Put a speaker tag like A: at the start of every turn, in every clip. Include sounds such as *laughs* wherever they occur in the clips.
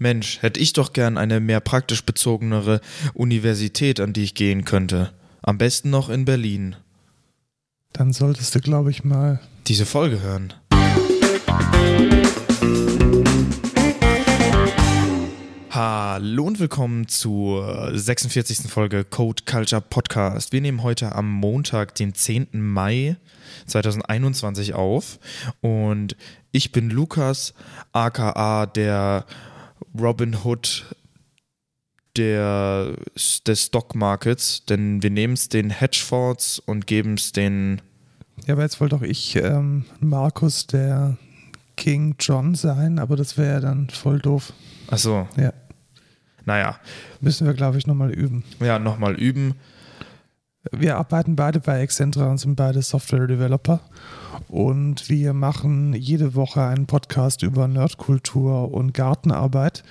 A: Mensch, hätte ich doch gern eine mehr praktisch bezogenere Universität, an die ich gehen könnte. Am besten noch in Berlin.
B: Dann solltest du, glaube ich, mal
A: diese Folge hören. Hallo und willkommen zur 46. Folge Code Culture Podcast. Wir nehmen heute am Montag, den 10. Mai 2021 auf und ich bin Lukas, aka der Robin Hood der, des Stock Markets, denn wir nehmen es den Hedgefonds und geben es den.
B: Ja, aber jetzt wollte doch ich ähm, Markus der King John sein, aber das wäre ja dann voll doof.
A: Ach so.
B: Ja.
A: Naja.
B: Müssen wir, glaube ich, nochmal üben.
A: Ja, nochmal üben.
B: Wir arbeiten beide bei Excentra und sind beide Software-Developer. Und wir machen jede Woche einen Podcast über Nerdkultur und Gartenarbeit.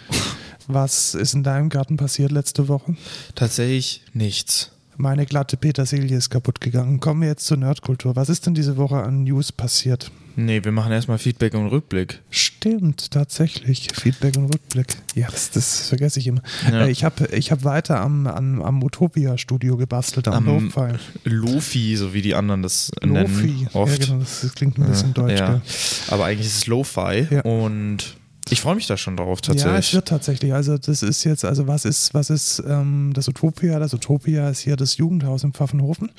B: Was ist in deinem Garten passiert letzte Woche?
A: Tatsächlich nichts.
B: Meine glatte Petersilie ist kaputt gegangen. Kommen wir jetzt zur Nerdkultur. Was ist denn diese Woche an News passiert?
A: Nee, wir machen erstmal Feedback und Rückblick.
B: Stimmt, tatsächlich. Feedback und Rückblick. Ja, das, das vergesse ich immer. Ja. Äh, ich habe ich hab weiter am, am, am Utopia-Studio gebastelt, am, am Lo-Fi.
A: Lofi, so wie die anderen das Lofi. nennen. Lofi,
B: ja genau, das klingt ein bisschen ja, deutsch. Ja.
A: Aber eigentlich ist es Lo-Fi und ich freue mich da schon drauf, tatsächlich. Ja,
B: es wird tatsächlich. Also, das ist jetzt, also, was ist, was ist ähm, das Utopia? Das Utopia ist hier das Jugendhaus im Pfaffenhofen.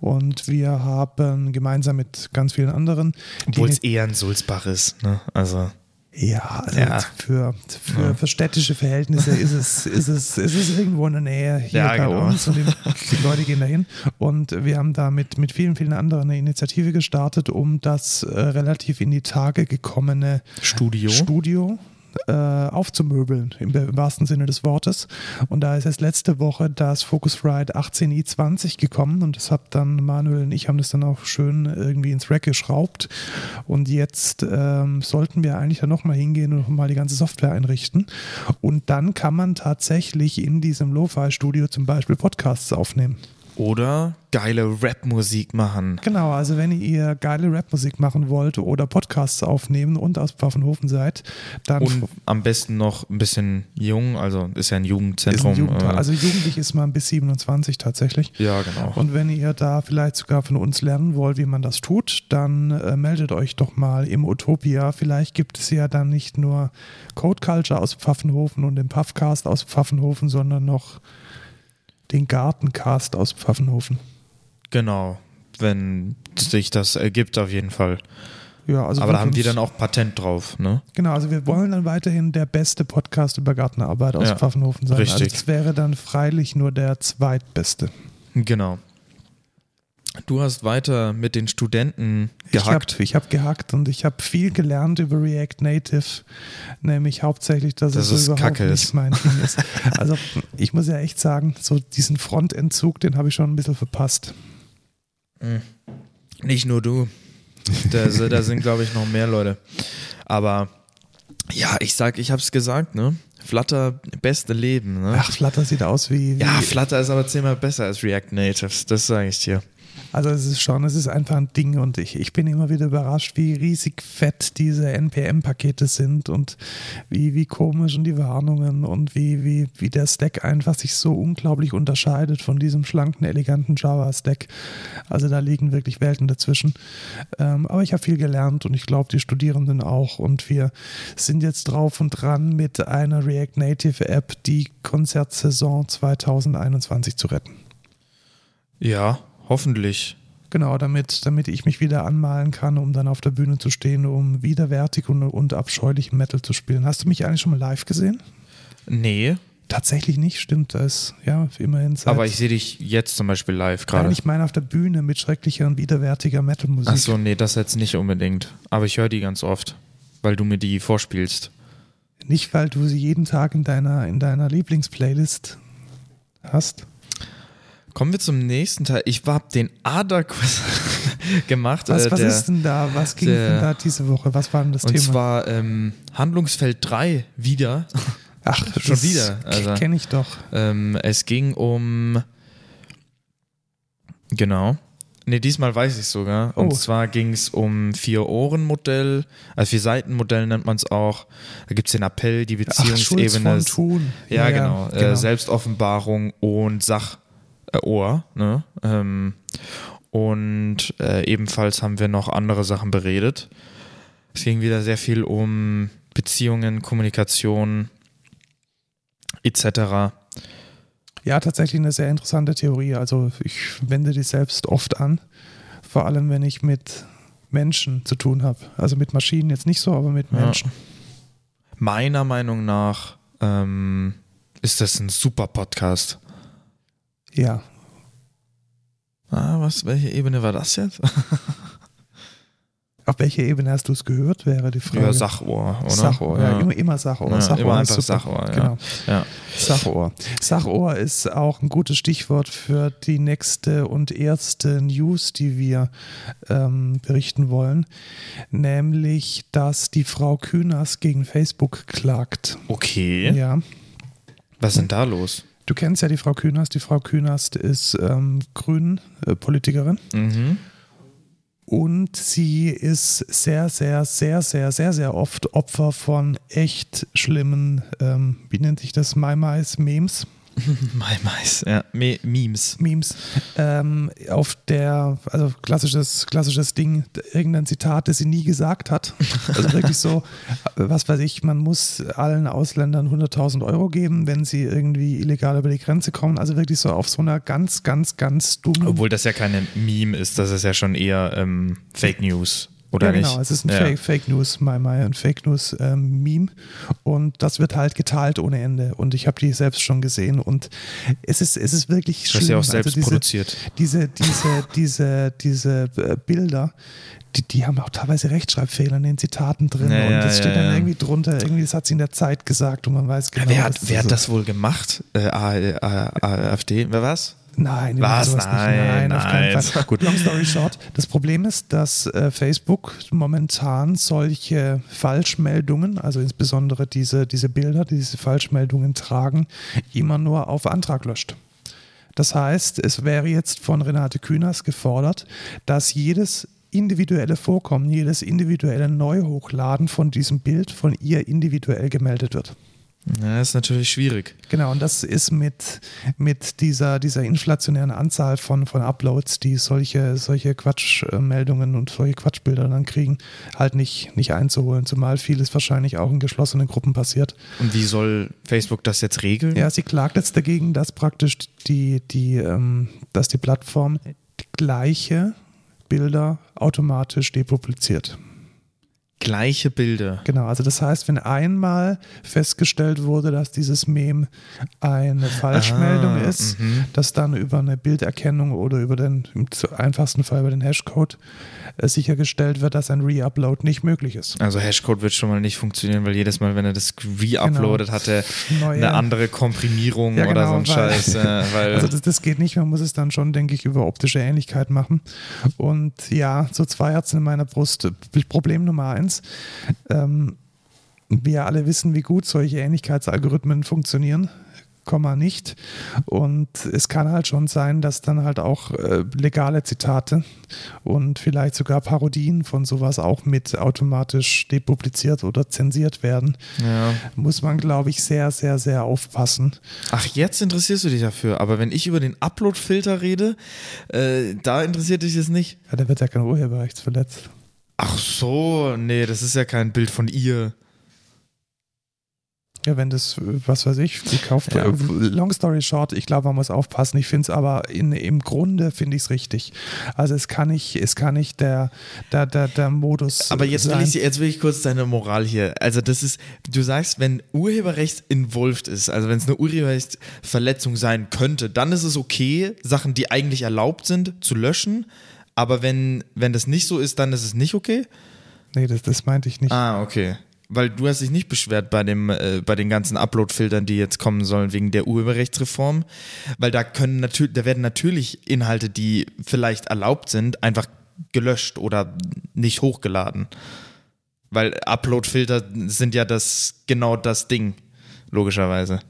B: Und wir haben gemeinsam mit ganz vielen anderen.
A: Obwohl es eher ein Sulzbach ist, ne? Also.
B: Ja, also ja. Für, für, ja. für, städtische Verhältnisse ist es, ist, es, ist es irgendwo in der Nähe hier ja, bei genau. uns und die, Leute gehen dahin. Und wir haben da mit, mit vielen, vielen anderen eine Initiative gestartet, um das äh, relativ in die Tage gekommene
A: Studio,
B: Studio äh, aufzumöbeln, im, wahrsten Sinne des Wortes. Und da ist erst letzte Woche das Focusrite 18i20 gekommen und das hat dann Manuel und ich haben das dann auch schön irgendwie ins Rack geschraubt. Und jetzt ähm, sollten wir eigentlich dann nochmal hingehen und nochmal die ganze Software einrichten. Und dann kann man tatsächlich in diesem Lo-Fi-Studio zum Beispiel Podcasts aufnehmen.
A: Oder geile Rap-Musik machen.
B: Genau, also wenn ihr geile Rap-Musik machen wollt oder Podcasts aufnehmen und aus Pfaffenhofen seid, dann. Und
A: am besten noch ein bisschen jung, also ist ja ein Jugendzentrum. Ein Jugend,
B: äh, also jugendlich ist man bis 27 tatsächlich.
A: Ja, genau.
B: Und wenn ihr da vielleicht sogar von uns lernen wollt, wie man das tut, dann äh, meldet euch doch mal im Utopia. Vielleicht gibt es ja dann nicht nur Code Culture aus Pfaffenhofen und den Puffcast aus Pfaffenhofen, sondern noch den Gartencast aus Pfaffenhofen.
A: Genau, wenn sich das ergibt, auf jeden Fall.
B: Ja, also
A: Aber da haben wir dann auch Patent drauf, ne?
B: Genau, also wir wollen dann weiterhin der beste Podcast über Gartenarbeit aus ja, Pfaffenhofen sein.
A: Richtig.
B: Also es wäre dann freilich nur der zweitbeste.
A: Genau. Du hast weiter mit den Studenten gehackt.
B: Ich habe hab gehackt und ich habe viel gelernt über React Native, nämlich hauptsächlich, dass
A: das
B: es
A: so überhaupt Kacke
B: nicht mein Ding ist. *laughs* Also ich muss ja echt sagen, so diesen Frontentzug, den habe ich schon ein bisschen verpasst.
A: Hm. Nicht nur du. Da, da sind, glaube ich, noch mehr Leute. Aber ja, ich sag, ich habe es gesagt, ne? Flutter, beste Leben. Ne?
B: Ach, Flutter sieht aus wie, wie.
A: Ja, Flutter ist aber zehnmal besser als React Natives, das sage ich dir.
B: Also es ist schon, es ist einfach ein Ding und ich, ich bin immer wieder überrascht, wie riesig fett diese NPM-Pakete sind und wie, wie komisch und die Warnungen und wie, wie, wie der Stack einfach sich so unglaublich unterscheidet von diesem schlanken, eleganten Java-Stack. Also da liegen wirklich Welten dazwischen. Ähm, aber ich habe viel gelernt und ich glaube, die Studierenden auch und wir sind jetzt drauf und dran mit einer React Native App die Konzertsaison 2021 zu retten.
A: Ja, Hoffentlich.
B: Genau, damit, damit ich mich wieder anmalen kann, um dann auf der Bühne zu stehen, um widerwärtig und, und abscheulich Metal zu spielen. Hast du mich eigentlich schon mal live gesehen?
A: Nee.
B: Tatsächlich nicht, stimmt das. Ja, immerhin.
A: Aber ich sehe dich jetzt zum Beispiel live gerade.
B: Ich meine auf der Bühne mit schrecklicher und widerwärtiger Metal-Musik.
A: Ach so, nee, das jetzt nicht unbedingt. Aber ich höre die ganz oft, weil du mir die vorspielst.
B: Nicht, weil du sie jeden Tag in deiner, in deiner Lieblingsplaylist hast?
A: Kommen wir zum nächsten Teil. Ich habe den ADA-Quiz *laughs* gemacht.
B: Was, äh, was der, ist denn da? Was ging der, denn da diese Woche? Was war denn das
A: und
B: Thema?
A: Und zwar ähm, Handlungsfeld 3 wieder. *laughs*
B: Ach, schon wieder. Also, Kenne ich doch.
A: Ähm, es ging um. Genau. Nee, diesmal weiß ich sogar. Und
B: Oh.
A: zwar ging es um Vier-Ohren-Modell, also Vier-Seiten-Modell nennt man es auch. Da gibt es den Appell, die
B: Ach, Schulz
A: Beziehungsebene.
B: von Thun.
A: Ja, genau. Äh,
B: genau.
A: Selbstoffenbarung und Sachohr. Äh, Ohr, ne? ähm, und äh, ebenfalls haben wir noch andere Sachen beredet. Es ging wieder sehr viel um Beziehungen, Kommunikation etc.
B: Ja, tatsächlich eine sehr interessante Theorie. Also ich wende die selbst oft an, vor allem wenn ich mit Menschen zu tun habe. Also mit Maschinen jetzt nicht so, aber mit
A: Ja.
B: Menschen.
A: Meiner Meinung nach ähm, ist das ein super Podcast.
B: Ja.
A: Ah, was, welche Ebene war das jetzt? *laughs*
B: Auf welcher Ebene hast du es gehört, wäre die Frage.
A: Ja, Sachohr, oder?
B: Sachohr, ja, immer, immer Sachohr.
A: Ja,
B: Sachohr
A: immer
B: ist
A: einfach. Sachohr, ja.
B: Genau.
A: Ja.
B: Sachohr. Sachohr ist auch ein gutes Stichwort für die nächste und erste News, die wir ähm, berichten wollen, nämlich, dass die Frau Kühners gegen Facebook klagt.
A: Okay.
B: Ja.
A: Was ist denn da los?
B: Du kennst ja die Frau Kühners. Die Frau Kühners ist ähm, Grünen-Politikerin
A: Mhm.
B: und sie ist sehr, sehr, sehr, sehr, sehr, sehr oft Opfer von echt schlimmen, ähm, wie nennt sich das, My-Mais-Memes. *laughs*
A: My Mais, ja. Me Memes.
B: Memes ähm, auf der, also klassisches, klassisches Ding, irgendein Zitat, das sie nie gesagt hat. Also wirklich so, *laughs* was weiß ich, man muss allen Ausländern 100.000 Euro geben, wenn sie irgendwie illegal über die Grenze kommen. Also wirklich so auf so einer ganz, ganz, ganz dummen.
A: Obwohl das ja keine Meme ist, das ist ja schon eher ähm, Fake News, oder
B: ja,
A: nicht?
B: genau, es ist ein
A: ja.
B: Fake, Fake News, My My, ein Fake News ähm, Meme und das wird halt geteilt ohne Ende und ich habe die selbst schon gesehen und es ist, es ist wirklich
A: Du
B: schlimm.
A: hast ja auch
B: Also
A: selbst
B: diese,
A: produziert.
B: diese, diese, diese, diese äh, Bilder, die, die haben auch teilweise Rechtschreibfehler in den Zitaten drin
A: Ja,
B: und
A: ja,
B: das steht
A: ja,
B: dann
A: ja.
B: irgendwie drunter, irgendwie, das hat sie in der Zeit gesagt und man weiß genau.
A: wer hat,
B: was
A: wer hat
B: ist.
A: das wohl gemacht? Äh, AfD? Wer war's?
B: Nein,
A: Was? Nein,
B: nicht. Nein, auf keinen. Fall. Gut, long story short. Das Problem ist, dass äh, Facebook momentan solche Falschmeldungen, also insbesondere diese, diese Bilder, die diese Falschmeldungen tragen, immer nur auf Antrag löscht. Das heißt, es wäre jetzt von Renate Künast gefordert, dass jedes individuelle Vorkommen, jedes individuelle Neuhochladen von diesem Bild von ihr individuell gemeldet wird.
A: Ja, ist natürlich schwierig.
B: Genau, und das ist mit, mit dieser, dieser inflationären Anzahl von, von Uploads, die solche, solche Quatschmeldungen und solche Quatschbilder dann kriegen, halt nicht, nicht einzuholen, zumal vieles wahrscheinlich auch in geschlossenen Gruppen passiert.
A: Und wie soll Facebook das jetzt regeln?
B: Ja, sie klagt jetzt dagegen, dass praktisch die, die, ähm, dass die Plattform die gleiche Bilder automatisch depubliziert.
A: Gleiche Bilder.
B: Genau, also das heißt, wenn einmal festgestellt wurde, dass dieses Meme eine Falschmeldung
A: Ah,
B: ist,
A: mhm.
B: dass dann über eine Bilderkennung oder über den, im einfachsten Fall über den Hashcode äh, sichergestellt wird, dass ein Reupload nicht möglich ist.
A: Also Hashcode wird schon mal nicht funktionieren, weil jedes Mal, wenn er das reuploadet, hat er
B: Neue-
A: eine andere Komprimierung
B: Ja,
A: oder so
B: genau,
A: ein Scheiß. Äh, *laughs*
B: Also das, das geht nicht, man muss es dann schon, denke ich, über optische Ähnlichkeit machen. Und ja, so zwei Herzen in meiner Brust. Problem Nummer eins. Ähm, wir alle wissen, wie gut solche Ähnlichkeitsalgorithmen funktionieren. Komma nicht. Und es kann halt schon sein, dass dann halt auch äh, legale Zitate und vielleicht sogar Parodien von sowas auch mit automatisch depubliziert oder zensiert werden.
A: ja.
B: Muss man, glaube ich, sehr, sehr, sehr aufpassen.
A: Ach, jetzt interessierst du dich dafür. Aber wenn ich über den Upload-Filter rede, äh, da interessiert dich es nicht.
B: Ja, da wird ja kein Urheberrecht verletzt.
A: Ach so, nee, das ist ja kein Bild von ihr.
B: Ja, wenn das, was weiß ich, gekauft
A: Ja.
B: Long story short, ich glaube, man muss aufpassen. Ich finde es aber in, im Grunde finde ich es richtig. Also es kann nicht, es kann nicht der, der, der, der Modus
A: Aber jetzt will,
B: sein.
A: ich, jetzt will ich kurz deine Moral hier. Also das ist, du sagst, wenn Urheberrecht involved ist, also wenn es eine Urheberrechtsverletzung sein könnte, dann ist es okay, Sachen, die eigentlich erlaubt sind, zu löschen. Aber wenn, wenn das nicht so ist, dann ist es nicht okay?
B: nee, das, das meinte ich nicht.
A: Ah, okay. Weil du hast dich nicht beschwert bei, dem, äh, bei den ganzen Upload-Filtern, die jetzt kommen sollen wegen der Urheberrechtsreform. Weil da können natürlich, da werden natürlich Inhalte, die vielleicht erlaubt sind, einfach gelöscht oder nicht hochgeladen. Weil Upload-Filter sind ja das genau das Ding, logischerweise.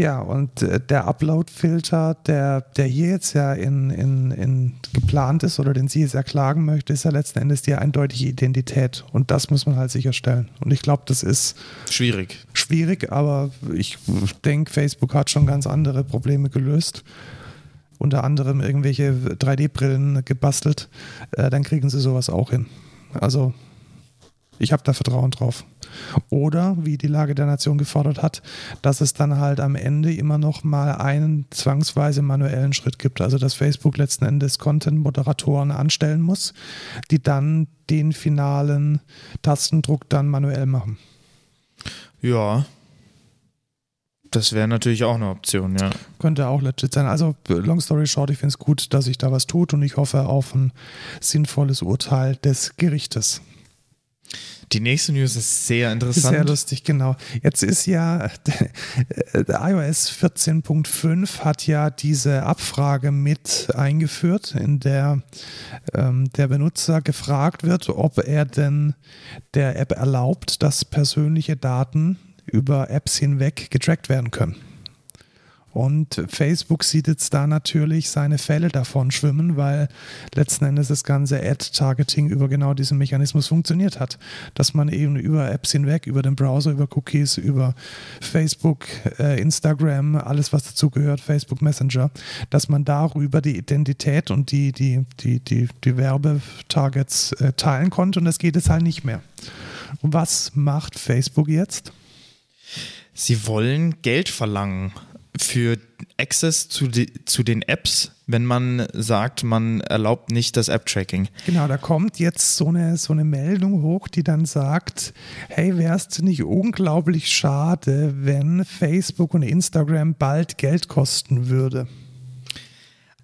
B: Ja, und äh, der Upload-Filter, der, der hier jetzt ja in, in, in geplant ist oder den sie jetzt erklagen möchte, ist ja letzten Endes die eindeutige Identität. Und das muss man halt sicherstellen. Und ich glaube, das ist
A: schwierig.
B: Schwierig, aber ich denke, Facebook hat schon ganz andere Probleme gelöst. Unter anderem irgendwelche 3D-Brillen gebastelt. Äh, dann kriegen sie sowas auch hin. Also ich habe da Vertrauen drauf. Oder, wie die Lage der Nation gefordert hat, dass es dann halt am Ende immer noch mal einen zwangsweise manuellen Schritt gibt. Also, dass Facebook letzten Endes Content-Moderatoren anstellen muss, die dann den finalen Tastendruck dann manuell machen.
A: Ja. Das wäre natürlich auch eine Option, ja.
B: Könnte auch legit sein. Also, long story short, ich finde es gut, dass sich da was tut und ich hoffe auf ein sinnvolles Urteil des Gerichtes.
A: Die nächste News ist sehr interessant.
B: Sehr lustig, genau. Jetzt ist ja iOS 14.5 hat ja diese Abfrage mit eingeführt, in der ähm, der Benutzer gefragt wird, ob er denn der App erlaubt, dass persönliche Daten über Apps hinweg getrackt werden können. Und Facebook sieht jetzt da natürlich seine Fälle davon schwimmen, weil letzten Endes das ganze Ad-Targeting über genau diesen Mechanismus funktioniert hat. Dass man eben über Apps hinweg, über den Browser, über Cookies, über Facebook, äh, Instagram, alles was dazugehört, Facebook Messenger, dass man darüber die Identität und die, die, die, die, die Werbetargets äh, teilen konnte und das geht jetzt halt nicht mehr. Und was macht Facebook jetzt?
A: Sie wollen Geld verlangen für Access zu, die, zu den Apps, wenn man sagt, man erlaubt nicht das App-Tracking.
B: Genau, da kommt jetzt so eine, so eine Meldung hoch, die dann sagt, hey, wäre es nicht unglaublich schade, wenn Facebook und Instagram bald Geld kosten würde?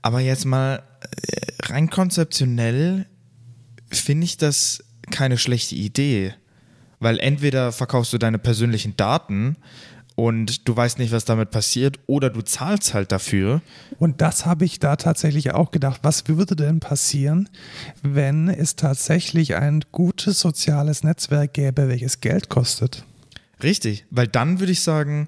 A: Aber jetzt mal äh, rein konzeptionell finde ich das keine schlechte Idee. Weil entweder verkaufst du deine persönlichen Daten und du weißt nicht, was damit passiert, oder du zahlst halt dafür.
B: Und das habe ich da tatsächlich auch gedacht. Was würde denn passieren, wenn es tatsächlich ein gutes soziales Netzwerk gäbe, welches Geld kostet?
A: Richtig, weil dann würde ich sagen,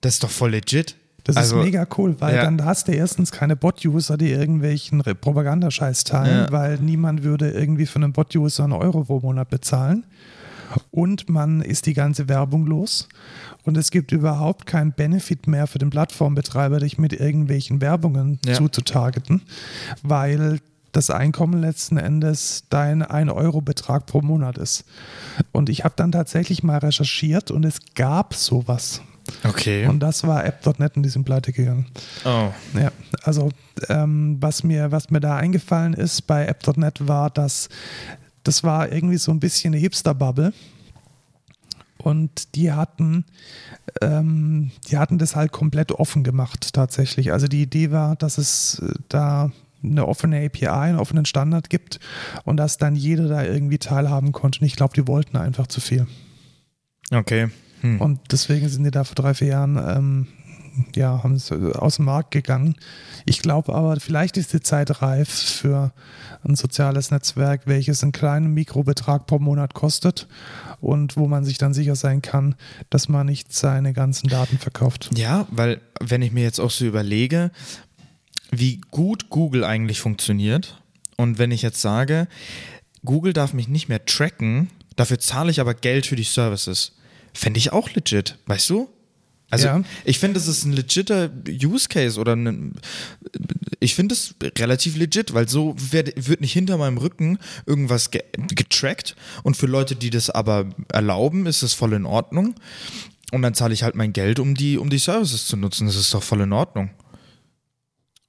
A: das ist doch voll legit.
B: Das also, ist mega cool, weil ja. dann hast du erstens keine Bot-User, die irgendwelchen Propagandascheiß teilen, ja. weil niemand würde irgendwie für einen Bot-User einen Euro pro Monat bezahlen und man ist die ganze Werbung los und es gibt überhaupt keinen Benefit mehr für den Plattformbetreiber, dich mit irgendwelchen Werbungen ja. zuzutargeten, weil das Einkommen letzten Endes dein 1-Euro-Betrag pro Monat ist. Und ich habe dann tatsächlich mal recherchiert und es gab sowas.
A: Okay.
B: Und das war App.net und die sind pleite gegangen.
A: Oh.
B: Ja, also ähm, was, mir, was mir da eingefallen ist bei App.net war, dass das war irgendwie so ein bisschen eine Hipster-Bubble. Und die hatten, ähm, die hatten das halt komplett offen gemacht tatsächlich. Also die Idee war, dass es äh, da eine offene API, einen offenen Standard gibt und dass dann jeder da irgendwie teilhaben konnte. Und ich glaube, die wollten einfach zu viel.
A: Okay.
B: Hm. Und deswegen sind die da vor drei, vier Jahren ähm, ja, haben es äh, aus dem Markt gegangen. Ich glaube aber, vielleicht ist die Zeit reif für ein soziales Netzwerk, welches einen kleinen Mikrobetrag pro Monat kostet und wo man sich dann sicher sein kann, dass man nicht seine ganzen Daten verkauft.
A: Ja, weil wenn ich mir jetzt auch so überlege, wie gut Google eigentlich funktioniert und wenn ich jetzt sage, Google darf mich nicht mehr tracken, dafür zahle ich aber Geld für die Services, fände ich auch legit, weißt du? Also ja. ich finde, das ist ein legitter Use Case oder ein, ich finde es relativ legit, weil so wird, wird nicht hinter meinem Rücken irgendwas ge getrackt und für Leute, die das aber erlauben, ist das voll in Ordnung. Und dann zahle ich halt mein Geld, um die, um die Services zu nutzen. Das ist doch voll in Ordnung.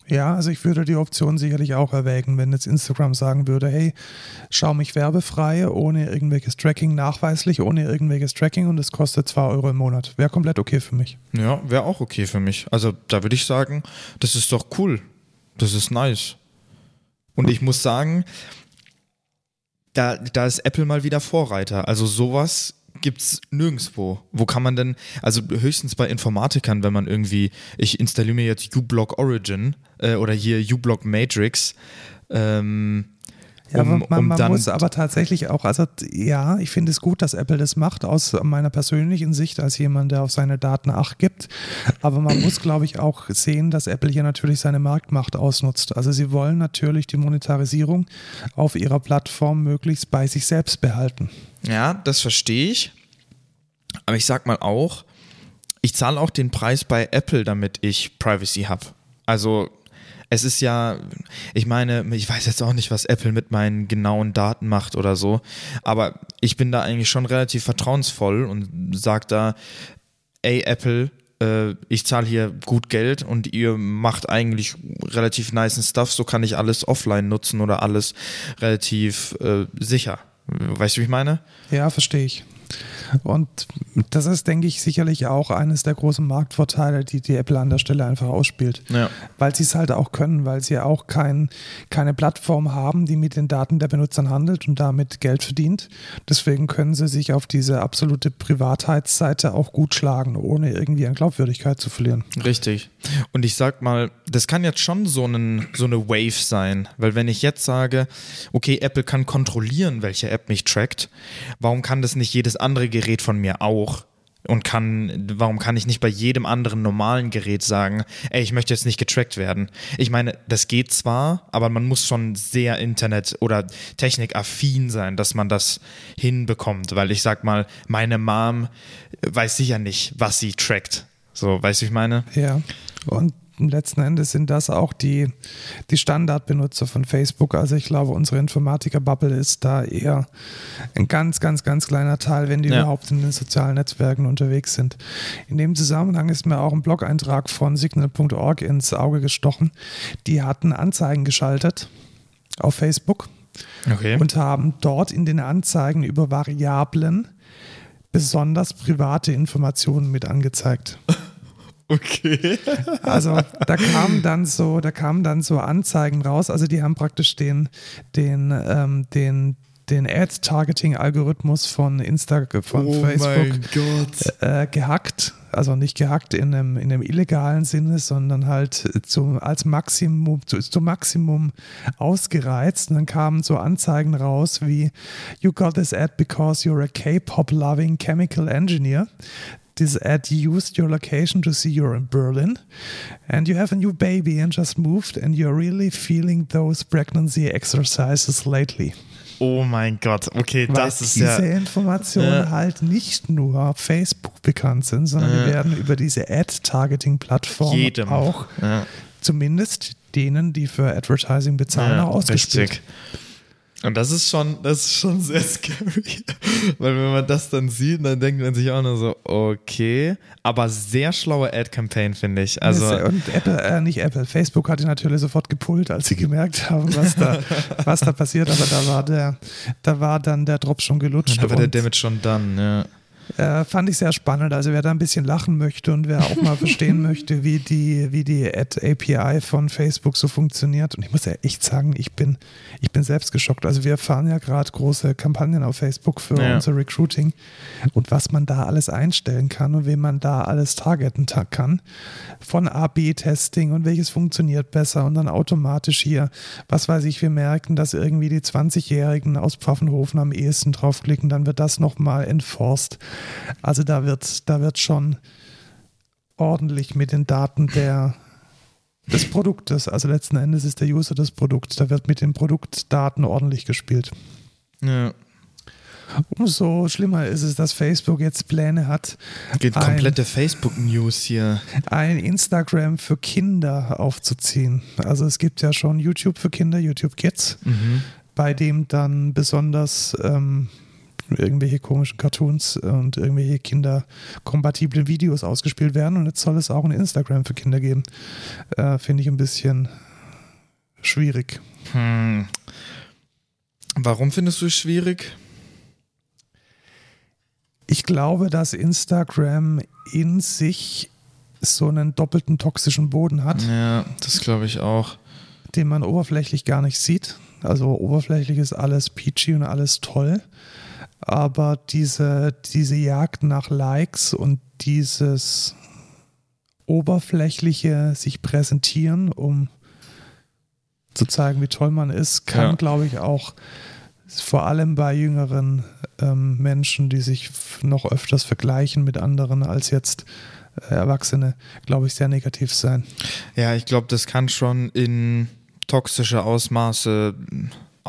B: Ja, also ich würde die Option sicherlich auch erwägen, wenn jetzt Instagram sagen würde, hey, schau mich werbefrei, ohne irgendwelches Tracking, nachweislich, ohne irgendwelches Tracking und es kostet 2 Euro im Monat. Wäre komplett okay für mich.
A: Ja, wäre auch okay für mich. Also da würde ich sagen, das ist doch cool. Das ist nice. Und ich muss sagen, da, da ist Apple mal wieder Vorreiter. Also sowas gibt es nirgendwo. Wo kann man denn, also höchstens bei Informatikern, wenn man irgendwie, ich installiere mir jetzt uBlock Origin äh, oder hier uBlock Matrix. Ähm,
B: Ja,
A: um,
B: man,
A: um
B: man
A: dann
B: muss aber tatsächlich auch, also ja, ich finde es gut, dass Apple das macht, aus meiner persönlichen Sicht als jemand, der auf seine Daten Acht gibt. Aber man muss, glaube ich, auch sehen, dass Apple hier natürlich seine Marktmacht ausnutzt. Also sie wollen natürlich die Monetarisierung auf ihrer Plattform möglichst bei sich selbst behalten.
A: Ja, das verstehe ich. Aber ich sag mal auch, ich zahle auch den Preis bei Apple, damit ich Privacy habe. Also es ist ja, ich meine, ich weiß jetzt auch nicht, was Apple mit meinen genauen Daten macht oder so, aber ich bin da eigentlich schon relativ vertrauensvoll und sage da, ey Apple, äh, ich zahle hier gut Geld und ihr macht eigentlich relativ nice Stuff, so kann ich alles offline nutzen oder alles relativ äh, sicher. Weißt du, wie ich meine?
B: Ja, verstehe ich. Und das ist, denke ich, sicherlich auch eines der großen Marktvorteile, die die Apple an der Stelle einfach ausspielt.
A: Ja.
B: Weil sie es halt auch können, weil sie auch kein, keine Plattform haben, die mit den Daten der Benutzern handelt und damit Geld verdient. Deswegen können sie sich auf diese absolute Privatheitsseite auch gut schlagen, ohne irgendwie an Glaubwürdigkeit zu verlieren.
A: Richtig. Und ich sag mal, das kann jetzt schon so, einen, so eine Wave sein, weil wenn ich jetzt sage, okay, Apple kann kontrollieren, welche App mich trackt, warum kann das nicht jedes andere Gerät von mir auch? Und kann, warum kann ich nicht bei jedem anderen normalen Gerät sagen, ey, ich möchte jetzt nicht getrackt werden? Ich meine, das geht zwar, aber man muss schon sehr Internet- oder technikaffin sein, dass man das hinbekommt, weil ich sag mal, meine Mom weiß sicher nicht, was sie trackt. So, weißt du, ich meine?
B: Ja. Und letzten Endes sind das auch die, die Standardbenutzer von Facebook. Also ich glaube, unsere Informatiker-Bubble ist da eher ein ganz, ganz, ganz kleiner Teil, wenn die
A: Ja.
B: überhaupt in den sozialen Netzwerken unterwegs sind. In dem Zusammenhang ist mir auch ein Blog-Eintrag von signal.org ins Auge gestochen. Die hatten Anzeigen geschaltet auf Facebook
A: Okay.
B: und haben dort in den Anzeigen über Variablen besonders private Informationen mit angezeigt. *laughs*
A: okay. *laughs*
B: Also da kamen dann so, da kamen dann so Anzeigen raus. Also die haben praktisch den, den, ähm, den, den Ad-Targeting-Algorithmus von Insta, von
A: Oh
B: Facebook äh, gehackt. Also nicht gehackt in einem, in einem illegalen Sinne, sondern halt zum, als Maximum, zu, zum Maximum ausgereizt. Und dann kamen so Anzeigen raus wie You got this ad because you're a K-pop-loving chemical engineer. This ad used your location to see you're in Berlin and you have a new baby and just moved and you're really feeling those pregnancy exercises lately.
A: Oh mein Gott. Okay,
B: Weil
A: das ist
B: diese
A: ja.
B: Informationen
A: Ja.
B: halt nicht nur auf Facebook bekannt sind, sondern die werden über diese Ad-Targeting-Plattform auch
A: Ja.
B: zumindest denen, die für Advertising bezahlen,
A: Ja,
B: auch ausgespielt.
A: richtig. Und das ist schon, das ist schon sehr scary. Weil wenn man das dann sieht, dann denkt man sich auch nur so, okay. Aber sehr schlaue Ad-Campaign, finde ich. Also,
B: und Apple, äh, nicht Apple, Facebook hat ihn natürlich sofort gepult, als sie gemerkt haben, was da, *laughs* was da passiert. Aber da war der, da war dann der Drop schon gelutscht.
A: da war der Damage schon dann, ja.
B: Äh, fand ich sehr spannend. Also wer da ein bisschen lachen möchte und wer auch mal *laughs* verstehen möchte, wie die, wie die Ad-API von Facebook so funktioniert. Und ich muss ja echt sagen, ich bin, ich bin selbst geschockt. Also wir fahren ja gerade große Kampagnen auf Facebook für
A: Ja.
B: unser Recruiting. Und was man da alles einstellen kann und wen man da alles targeten ta- kann. Von A-B-Testing und welches funktioniert besser und dann automatisch hier, was weiß ich, wir merken, dass irgendwie die 20-Jährigen aus Pfaffenhofen am ehesten draufklicken, dann wird das nochmal enforced. Also da wird, da wird schon ordentlich mit den Daten der, des Produktes, also letzten Endes ist der User das Produkt, da wird mit den Produktdaten ordentlich gespielt.
A: ja.
B: Umso schlimmer ist es, dass Facebook jetzt Pläne hat,
A: Geht
B: Ein-
A: komplette Facebook-News hier.
B: ein Instagram für Kinder aufzuziehen. Also es gibt ja schon YouTube für Kinder, YouTube Kids,
A: Mhm.
B: bei dem dann besonders ähm, irgendwelche komischen Cartoons und irgendwelche kinderkompatiblen Videos ausgespielt werden. Und jetzt soll es auch ein Instagram für Kinder geben. Äh, Finde ich ein bisschen schwierig.
A: Hm. Warum findest du es schwierig?
B: Ich glaube, dass Instagram in sich so einen doppelten toxischen Boden hat.
A: Ja, das glaube ich auch.
B: den man oberflächlich gar nicht sieht. Also oberflächlich ist alles peachy und alles toll. Aber diese, diese Jagd nach Likes und dieses oberflächliche sich präsentieren, um zu zeigen, wie toll man ist, kann,
A: Ja.
B: glaube ich, auch vor allem bei jüngeren ähm, Menschen, die sich noch öfters vergleichen mit anderen als jetzt äh, Erwachsene, glaube ich, sehr negativ sein.
A: Ja, ich glaube, das kann schon in toxische Ausmaße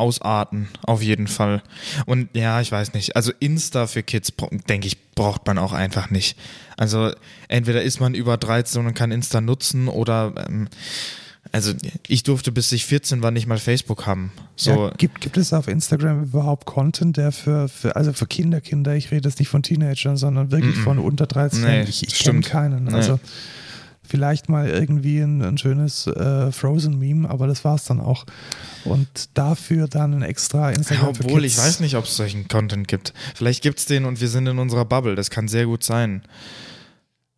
A: ausarten, auf jeden Fall. Und ja, ich weiß nicht. Also Insta für Kids, denke ich, braucht man auch einfach nicht. Also entweder ist man über 13 und kann Insta nutzen oder ähm, also ich durfte bis ich 14 war nicht mal Facebook haben. So,
B: Ja, gibt, gibt es auf Instagram überhaupt Content, der für, für also für Kinder, Kinder, ich rede jetzt nicht von Teenagern, sondern wirklich
A: Mhm.
B: von unter 13.
A: Nee,
B: ich ich kenne keinen.
A: Nee.
B: Vielleicht mal irgendwie ein, ein schönes äh, Frozen-Meme, aber das war es dann auch. Und dafür dann ein extra
A: ja,
B: Instagram für
A: obwohl ich weiß nicht, ob es solchen Content gibt. Vielleicht gibt's den und wir sind in unserer Bubble. Das kann sehr gut sein.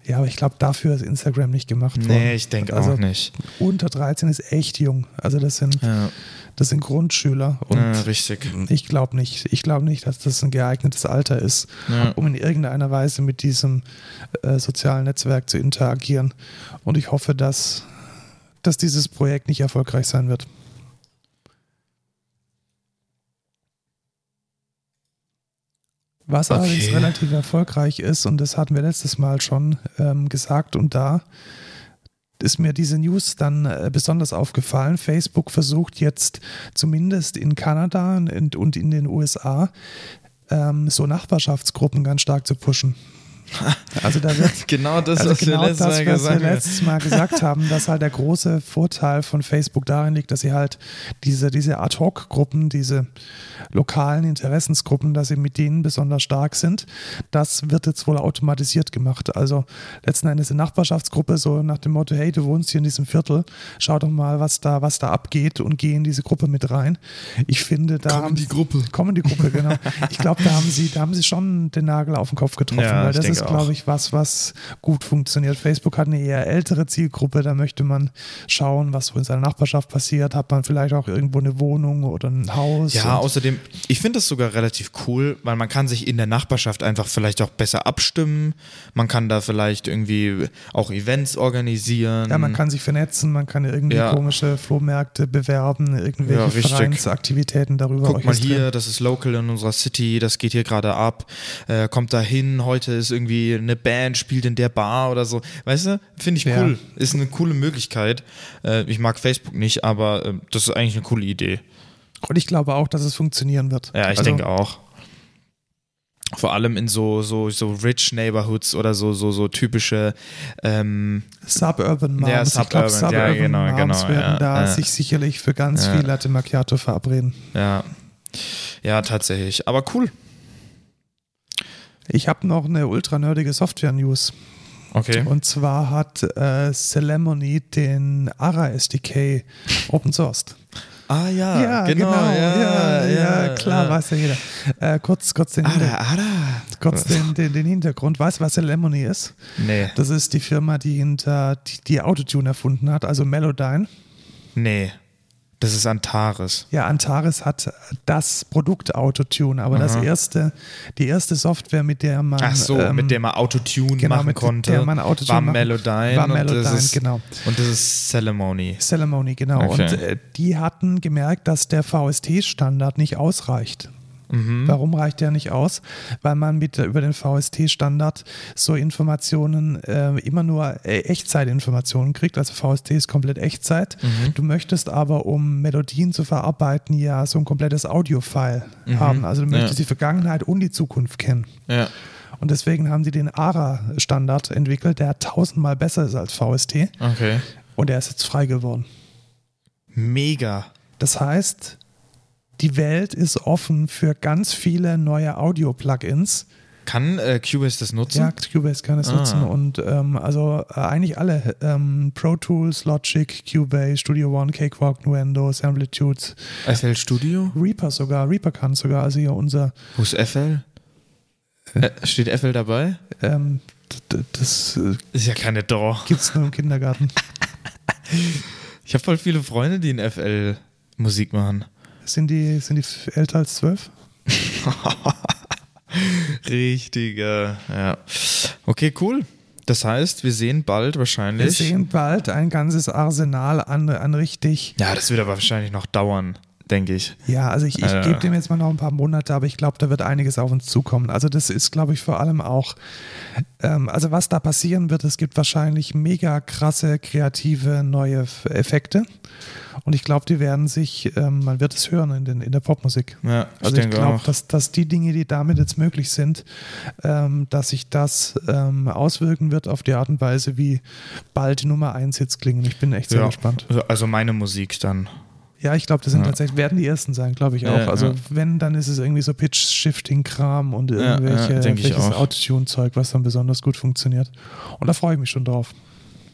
B: Ja, aber ich glaube, dafür ist Instagram nicht gemacht worden.
A: Nee, ich denke
B: Also
A: auch nicht.
B: Unter 13 ist echt jung. Also das sind,
A: Ja,
B: das sind Grundschüler und
A: ja richtig.
B: ich glaube nicht. Ich glaube nicht, dass das ein geeignetes Alter ist,
A: Ja.
B: um in irgendeiner Weise mit diesem äh, sozialen Netzwerk zu interagieren. Und ich hoffe, dass, dass dieses Projekt nicht erfolgreich sein wird. Was
A: Okay.
B: allerdings relativ erfolgreich ist, und das hatten wir letztes Mal schon ähm, gesagt, und da ist mir diese News dann äh, besonders aufgefallen. Facebook versucht jetzt zumindest in Kanada und, in den USA ähm, so Nachbarschaftsgruppen ganz stark zu pushen. *laughs* Also da wird
A: Genau das,
B: also
A: was
B: genau
A: wir letztes
B: das,
A: Mal
B: was
A: gesagt
B: wir
A: haben.
B: letztes Mal gesagt haben, dass halt der große Vorteil von Facebook darin liegt, dass sie halt diese, diese Ad-Hoc-Gruppen, diese lokalen Interessensgruppen, dass sie mit denen besonders stark sind. Das wird jetzt wohl automatisiert gemacht. Also letzten Endes eine Nachbarschaftsgruppe, so nach dem Motto, hey, du wohnst hier in diesem Viertel, schau doch mal, was da, was da abgeht und geh in diese Gruppe mit rein. Ich finde, da
A: Komm in
B: haben
A: die Gruppe.
B: Kommen die Gruppe, genau. Ich glaube, da haben sie, da haben sie schon den Nagel auf den Kopf getroffen,
A: Ja,
B: weil das
A: denke
B: ist, glaube ich, was, was gut funktioniert. Facebook hat eine eher ältere Zielgruppe, da möchte man schauen, was so in seiner Nachbarschaft passiert. Hat man vielleicht auch irgendwo eine Wohnung oder ein Haus?
A: Ja, außerdem, ich finde das sogar relativ cool, weil man kann sich in der Nachbarschaft einfach vielleicht auch besser abstimmen. Man kann da vielleicht irgendwie auch Events organisieren.
B: ja, man kann sich vernetzen, man kann irgendwie
A: Ja.
B: komische Flohmärkte bewerben,
A: Ja,
B: irgendwelche
A: richtig.
B: Vereinsaktivitäten darüber
A: Guck mal hier, das ist local in unserer City, das geht hier gerade ab. Äh, kommt da hin, heute ist irgendwie eine Band, spielt in der Bar oder so. Weißt du, finde ich
B: Ja.
A: cool. Ist eine coole Möglichkeit. Äh, ich mag Facebook nicht, aber äh, das ist eigentlich eine coole Idee.
B: Und ich glaube auch, dass es funktionieren wird.
A: Ja, ich
B: Also,
A: denke auch. Vor allem in so, so, so rich Neighborhoods oder so, so, so typische ähm,
B: Suburban Moms.
A: Ja,
B: ich glaube,
A: Suburban, ja,
B: Suburban
A: genau,
B: Moms
A: genau,
B: werden
A: ja,
B: da
A: ja.
B: sich sicherlich für ganz
A: Ja.
B: viel Latte Macchiato verabreden.
A: Ja. Ja, tatsächlich. Aber cool.
B: Ich habe noch eine ultra nerdige Software-News.
A: Okay.
B: Und zwar hat äh, Celemony den ARA SDK open sourced.
A: Ah ja, genau.
B: ja, ja, klar,
A: ja.
B: weiß ja jeder. Äh, kurz kurz, den,
A: Ada,
B: Hinter
A: Ada.
B: kurz den, den, den Hintergrund. Weißt du, was Celemony ist?
A: Nee,
B: Das ist die Firma, die hinter die, die Autotune erfunden hat, also Melodyne.
A: nee. Das ist Antares.
B: Ja, Antares hat das Produkt Autotune, aber das
A: Aha.
B: erste, die erste Software, mit der man
A: Ach so,
B: ähm,
A: mit der man Autotune
B: genau,
A: machen konnte,
B: der man Autotune
A: war
B: machen-
A: Melodyne.
B: war
A: und
B: Melodyne,
A: das ist,
B: genau.
A: Und das ist Ceremony.
B: Celemony, genau.
A: Okay.
B: Und äh, die hatten gemerkt, dass der VST-Standard nicht ausreicht.
A: Mhm.
B: Warum reicht der nicht aus? Weil man mit, über den VST-Standard so Informationen äh, immer nur äh, Echtzeitinformationen kriegt. Also VST ist komplett Echtzeit.
A: Mhm.
B: Du möchtest aber, um Melodien zu verarbeiten, ja so ein komplettes Audio-File
A: Mhm.
B: haben. Also du
A: Ja.
B: möchtest die Vergangenheit und die Zukunft kennen.
A: Ja.
B: Und deswegen haben sie den ARA-Standard entwickelt, der tausendmal besser ist als VST.
A: Okay.
B: Und der ist jetzt frei geworden.
A: Mega.
B: Das heißt, die Welt ist offen für ganz viele neue Audio-Plugins.
A: Kann äh, Cubase das nutzen?
B: Ja, Cubase kann es
A: Ah.
B: nutzen und ähm, also äh, eigentlich alle. Ähm, Pro Tools, Logic, Cubase, Studio One, Cakewalk, Nuendo, Samplitudes,
A: FL Studio?
B: Reaper sogar. Reaper kann sogar. Also hier unser,
A: Wo ist FL? Äh, steht FL dabei?
B: ähm, das äh,
A: Ist ja keine Draw.
B: gibt es nur im Kindergarten. *laughs*
A: Ich habe voll viele Freunde, die in FL Musik machen.
B: Sind die, sind die älter als zwölf? *laughs*
A: Richtiger, ja. Okay, cool. Das heißt, wir sehen bald wahrscheinlich.
B: Wir sehen bald ein ganzes Arsenal an, an richtig.
A: Ja, das wird aber wahrscheinlich noch dauern denke ich.
B: Ja, also ich, ich äh. gebe dem jetzt mal noch ein paar Monate, aber ich glaube, da wird einiges auf uns zukommen. Also das ist, glaube ich, vor allem auch, ähm, also was da passieren wird, es gibt wahrscheinlich mega krasse, kreative, neue Effekte. Und ich glaube, die werden sich, ähm, man wird es hören in, den, in der Popmusik. Ja, also ich glaube, dass, dass die Dinge, die damit jetzt möglich sind, ähm, dass sich das ähm, auswirken wird auf die Art und Weise, wie bald Nummer 1 Hits klingen. Ich bin echt sehr ja, gespannt.
A: Also, also meine Musik dann.
B: Ja, ich glaube, das sind ja. tatsächlich, werden die ersten sein, glaube ich auch. Ja, also ja. wenn, dann ist es irgendwie so Pitch-Shifting-Kram und irgendwelche, irgendwelches Autotune-Zeug, was dann besonders gut funktioniert. Und da freue ich mich schon drauf.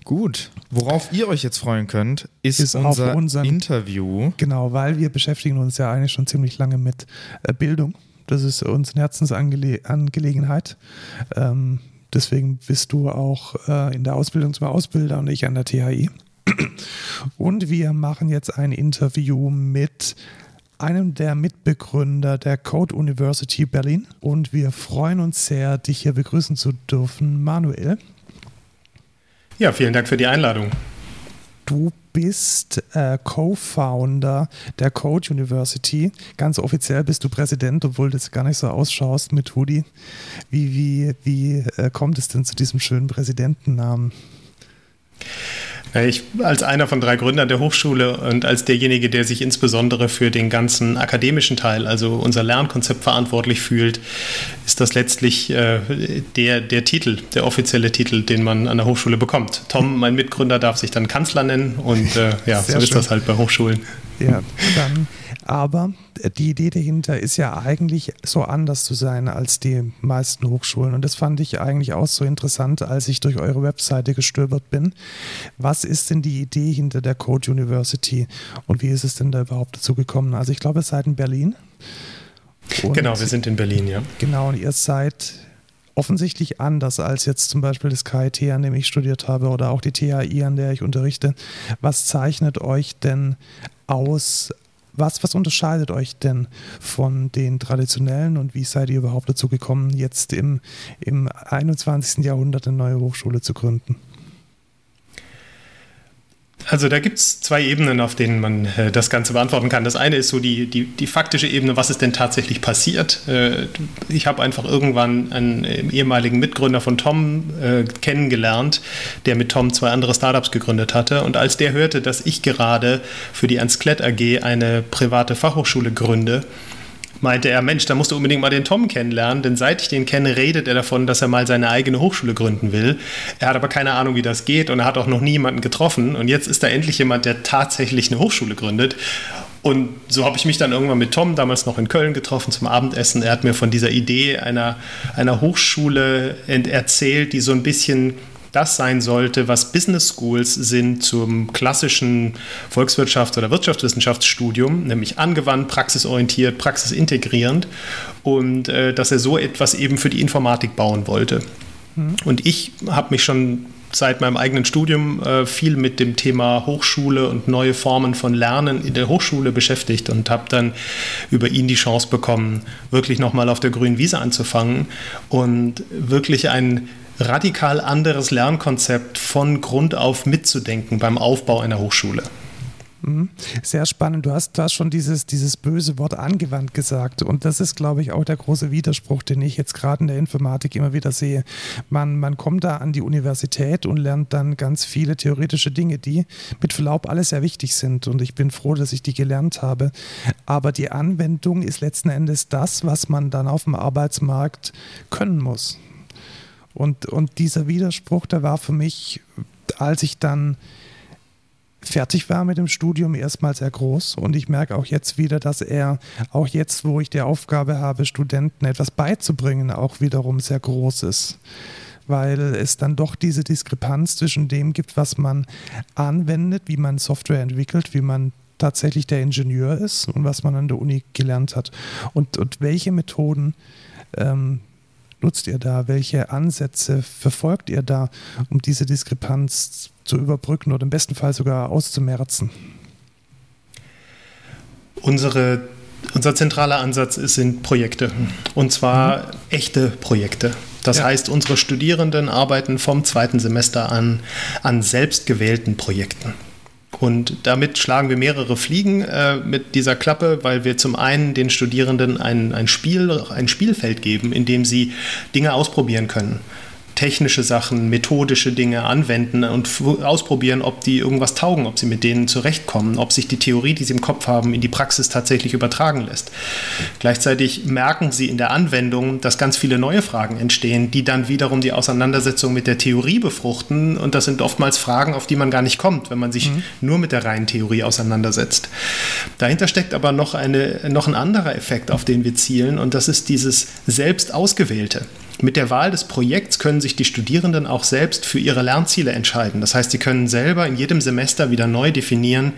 A: Gut. Worauf ihr euch jetzt freuen könnt, ist, ist unser unseren, Interview.
B: Genau, weil wir beschäftigen uns ja eigentlich schon ziemlich lange mit äh, Bildung. Das ist uns eine Herzensangelegenheit. Ähm, deswegen bist du auch äh, in der Ausbildung zum Ausbilder und ich an der THI. Und wir machen jetzt ein Interview mit einem der Mitbegründer der Code University Berlin. Und wir freuen uns sehr, dich hier begrüßen zu dürfen, Manuel.
C: Ja, vielen Dank für die Einladung.
B: Du bist äh, Co-Founder der Code University. Ganz offiziell bist du Präsident, obwohl du gar nicht so ausschaust mit Hoodie. Wie, wie, wie äh, kommt es denn zu diesem schönen Präsidentennamen?
C: Ich als einer von drei Gründern der Hochschule und als derjenige, der sich insbesondere für den ganzen akademischen Teil, also unser Lernkonzept verantwortlich fühlt, ist das letztlich äh, der, der Titel, der offizielle Titel, den man an der Hochschule bekommt. Tom, *laughs* mein Mitgründer, darf sich dann Kanzler nennen und äh, ja, so ist das halt bei Hochschulen.
B: Ja, dann aber die Idee dahinter ist ja eigentlich so anders zu sein als die meisten Hochschulen. Und das fand ich eigentlich auch so interessant, als ich durch eure Webseite gestöbert bin. Was ist denn die Idee hinter der Code University und wie ist es denn da überhaupt dazu gekommen? Also ich glaube, ihr seid in Berlin.
C: Und genau, wir sind in Berlin, ja.
B: Genau, und ihr seid offensichtlich anders als jetzt zum Beispiel das KIT, an dem ich studiert habe, oder auch die THI, an der ich unterrichte. Was zeichnet euch denn aus was, was unterscheidet euch denn von den traditionellen und wie seid ihr überhaupt dazu gekommen, jetzt im, im 21. Jahrhundert eine neue Hochschule zu gründen?
C: Also da gibt es zwei Ebenen, auf denen man äh, das Ganze beantworten kann. Das eine ist so die, die, die faktische Ebene, was ist denn tatsächlich passiert. Äh, ich habe einfach irgendwann einen äh, ehemaligen Mitgründer von Tom äh, kennengelernt, der mit Tom zwei andere Startups gegründet hatte. Und als der hörte, dass ich gerade für die Ernst Klett AG eine private Fachhochschule gründe, meinte er, Mensch, da musst du unbedingt mal den Tom kennenlernen, denn seit ich den kenne, redet er davon, dass er mal seine eigene Hochschule gründen will. Er hat aber keine Ahnung, wie das geht und er hat auch noch niemanden getroffen. Und jetzt ist da endlich jemand, der tatsächlich eine Hochschule gründet. Und so habe ich mich dann irgendwann mit Tom damals noch in Köln getroffen zum Abendessen. Er hat mir von dieser Idee einer, einer Hochschule erzählt, die so ein bisschen das sein sollte, was Business Schools sind zum klassischen Volkswirtschafts- oder Wirtschaftswissenschaftsstudium, nämlich angewandt, praxisorientiert, praxisintegrierend und äh, dass er so etwas eben für die Informatik bauen wollte. Mhm. Und ich habe mich schon seit meinem eigenen Studium äh, viel mit dem Thema Hochschule und neue Formen von Lernen in der Hochschule beschäftigt und habe dann über ihn die Chance bekommen, wirklich nochmal auf der grünen Wiese anzufangen und wirklich ein radikal anderes Lernkonzept von Grund auf mitzudenken beim Aufbau einer Hochschule.
B: Mhm. Sehr spannend. Du hast, hast schon dieses, dieses böse Wort angewandt gesagt. Und das ist, glaube ich, auch der große Widerspruch, den ich jetzt gerade in der Informatik immer wieder sehe. Man, man kommt da an die Universität und lernt dann ganz viele theoretische Dinge, die mit Verlaub alle sehr wichtig sind. Und ich bin froh, dass ich die gelernt habe. Aber die Anwendung ist letzten Endes das, was man dann auf dem Arbeitsmarkt können muss. Und, und dieser Widerspruch, der war für mich, als ich dann fertig war mit dem Studium, erstmal sehr groß. Und ich merke auch jetzt wieder, dass er, auch jetzt, wo ich die Aufgabe habe, Studenten etwas beizubringen, auch wiederum sehr groß ist. Weil es dann doch diese Diskrepanz zwischen dem gibt, was man anwendet, wie man Software entwickelt, wie man tatsächlich der Ingenieur ist und was man an der Uni gelernt hat. Und, und welche Methoden ähm, nutzt ihr da? Welche Ansätze verfolgt ihr da, um diese Diskrepanz zu überbrücken oder im besten Fall sogar auszumerzen?
C: Unsere, unser zentraler Ansatz sind Projekte und zwar mhm. echte Projekte. Das ja. heißt, unsere Studierenden arbeiten vom zweiten Semester an an selbstgewählten Projekten. Und damit schlagen wir mehrere Fliegen äh, mit dieser Klappe, weil wir zum einen den Studierenden ein, ein, Spiel, ein Spielfeld geben, in dem sie Dinge ausprobieren können technische Sachen, methodische Dinge anwenden und ausprobieren, ob die irgendwas taugen, ob sie mit denen zurechtkommen, ob sich die Theorie, die sie im Kopf haben, in die Praxis tatsächlich übertragen lässt. Gleichzeitig merken sie in der Anwendung, dass ganz viele neue Fragen entstehen, die dann wiederum die Auseinandersetzung mit der Theorie befruchten. Und das sind oftmals Fragen, auf die man gar nicht kommt, wenn man sich mhm. nur mit der reinen Theorie auseinandersetzt. Dahinter steckt aber noch, eine, noch ein anderer Effekt, auf den wir zielen, und das ist dieses selbst ausgewählte. Mit der Wahl des Projekts können sich die Studierenden auch selbst für ihre Lernziele entscheiden. Das heißt, sie können selber in jedem Semester wieder neu definieren,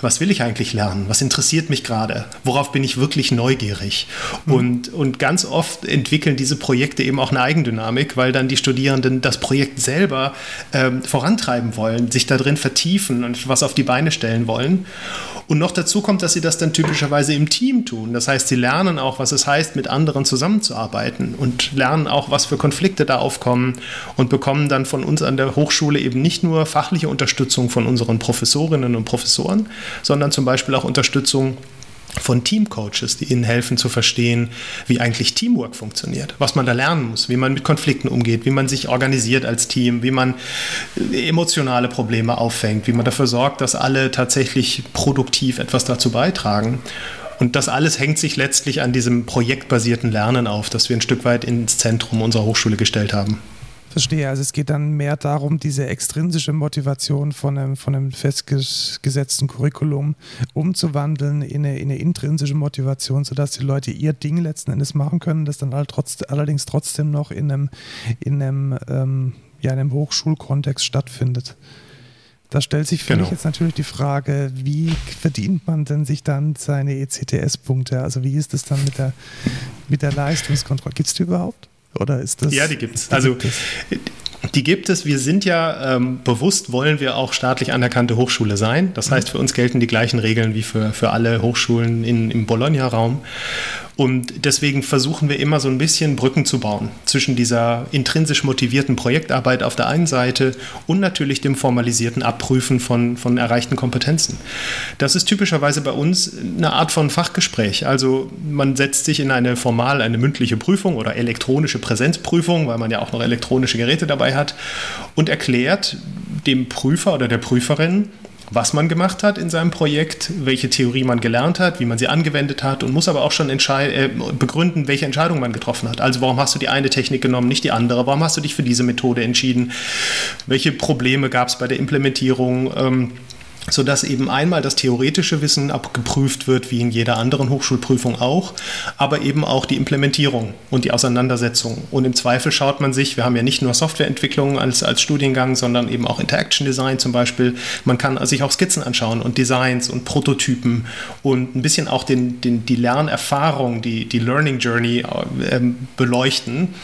C: was will ich eigentlich lernen, was interessiert mich gerade, worauf bin ich wirklich neugierig. Mhm. Und, und ganz oft entwickeln diese Projekte eben auch eine Eigendynamik, weil dann die Studierenden das Projekt selber ähm, vorantreiben wollen, sich da drin vertiefen und was auf die Beine stellen wollen. Und noch dazu kommt, dass sie das dann typischerweise im Team tun. Das heißt, sie lernen auch, was es heißt, mit anderen zusammenzuarbeiten und lernen auch, was für Konflikte da aufkommen und bekommen dann von uns an der Hochschule eben nicht nur fachliche Unterstützung von unseren Professorinnen und Professoren, sondern zum Beispiel auch Unterstützung von Teamcoaches, die ihnen helfen zu verstehen, wie eigentlich Teamwork funktioniert, was man da lernen muss, wie man mit Konflikten umgeht, wie man sich organisiert als Team, wie man äh, emotionale Probleme auffängt, wie man dafür sorgt, dass alle tatsächlich produktiv etwas dazu beitragen. Und das alles hängt sich letztlich an diesem projektbasierten Lernen auf, das wir ein Stück weit ins Zentrum unserer Hochschule gestellt haben.
B: Verstehe. Also es geht dann mehr darum, diese extrinsische Motivation von einem, von einem festgesetzten Curriculum umzuwandeln in eine, in eine intrinsische Motivation, sodass die Leute ihr Ding letzten Endes machen können, das dann halt trotz, allerdings trotzdem noch in einem, in einem, ähm, ja, in einem Hochschulkontext stattfindet. Da stellt sich für genau. mich jetzt natürlich die Frage, wie verdient man denn sich dann seine ECTS-Punkte? Also wie ist es dann mit der, mit der Leistungskontrolle? Gibt es die überhaupt? Oder ist das?
C: Ja, die gibt es. Also die gibt es. Wir sind ja ähm, bewusst, wollen wir auch staatlich anerkannte Hochschule sein. Das heißt, für uns gelten die gleichen Regeln wie für, für alle Hochschulen in, im Bologna-Raum. Und deswegen versuchen wir immer so ein bisschen Brücken zu bauen zwischen dieser intrinsisch motivierten Projektarbeit auf der einen Seite und natürlich dem formalisierten Abprüfen von, von erreichten Kompetenzen. Das ist typischerweise bei uns eine Art von Fachgespräch. Also man setzt sich in eine formal, eine mündliche Prüfung oder elektronische Präsenzprüfung, weil man ja auch noch elektronische Geräte dabei hat, und erklärt dem Prüfer oder der Prüferin, was man gemacht hat in seinem Projekt, welche Theorie man gelernt hat, wie man sie angewendet hat und muss aber auch schon äh, begründen, welche Entscheidung man getroffen hat. Also warum hast du die eine Technik genommen, nicht die andere? Warum hast du dich für diese Methode entschieden? Welche Probleme gab es bei der Implementierung? Ähm, sodass eben einmal das theoretische Wissen abgeprüft wird, wie in jeder anderen Hochschulprüfung auch, aber eben auch die Implementierung und die Auseinandersetzung. Und im Zweifel schaut man sich, wir haben ja nicht nur Softwareentwicklung als, als Studiengang, sondern eben auch Interaction Design zum Beispiel. Man kann sich auch Skizzen anschauen und Designs und Prototypen und ein bisschen auch den, den, die Lernerfahrung, die, die Learning Journey äh, beleuchten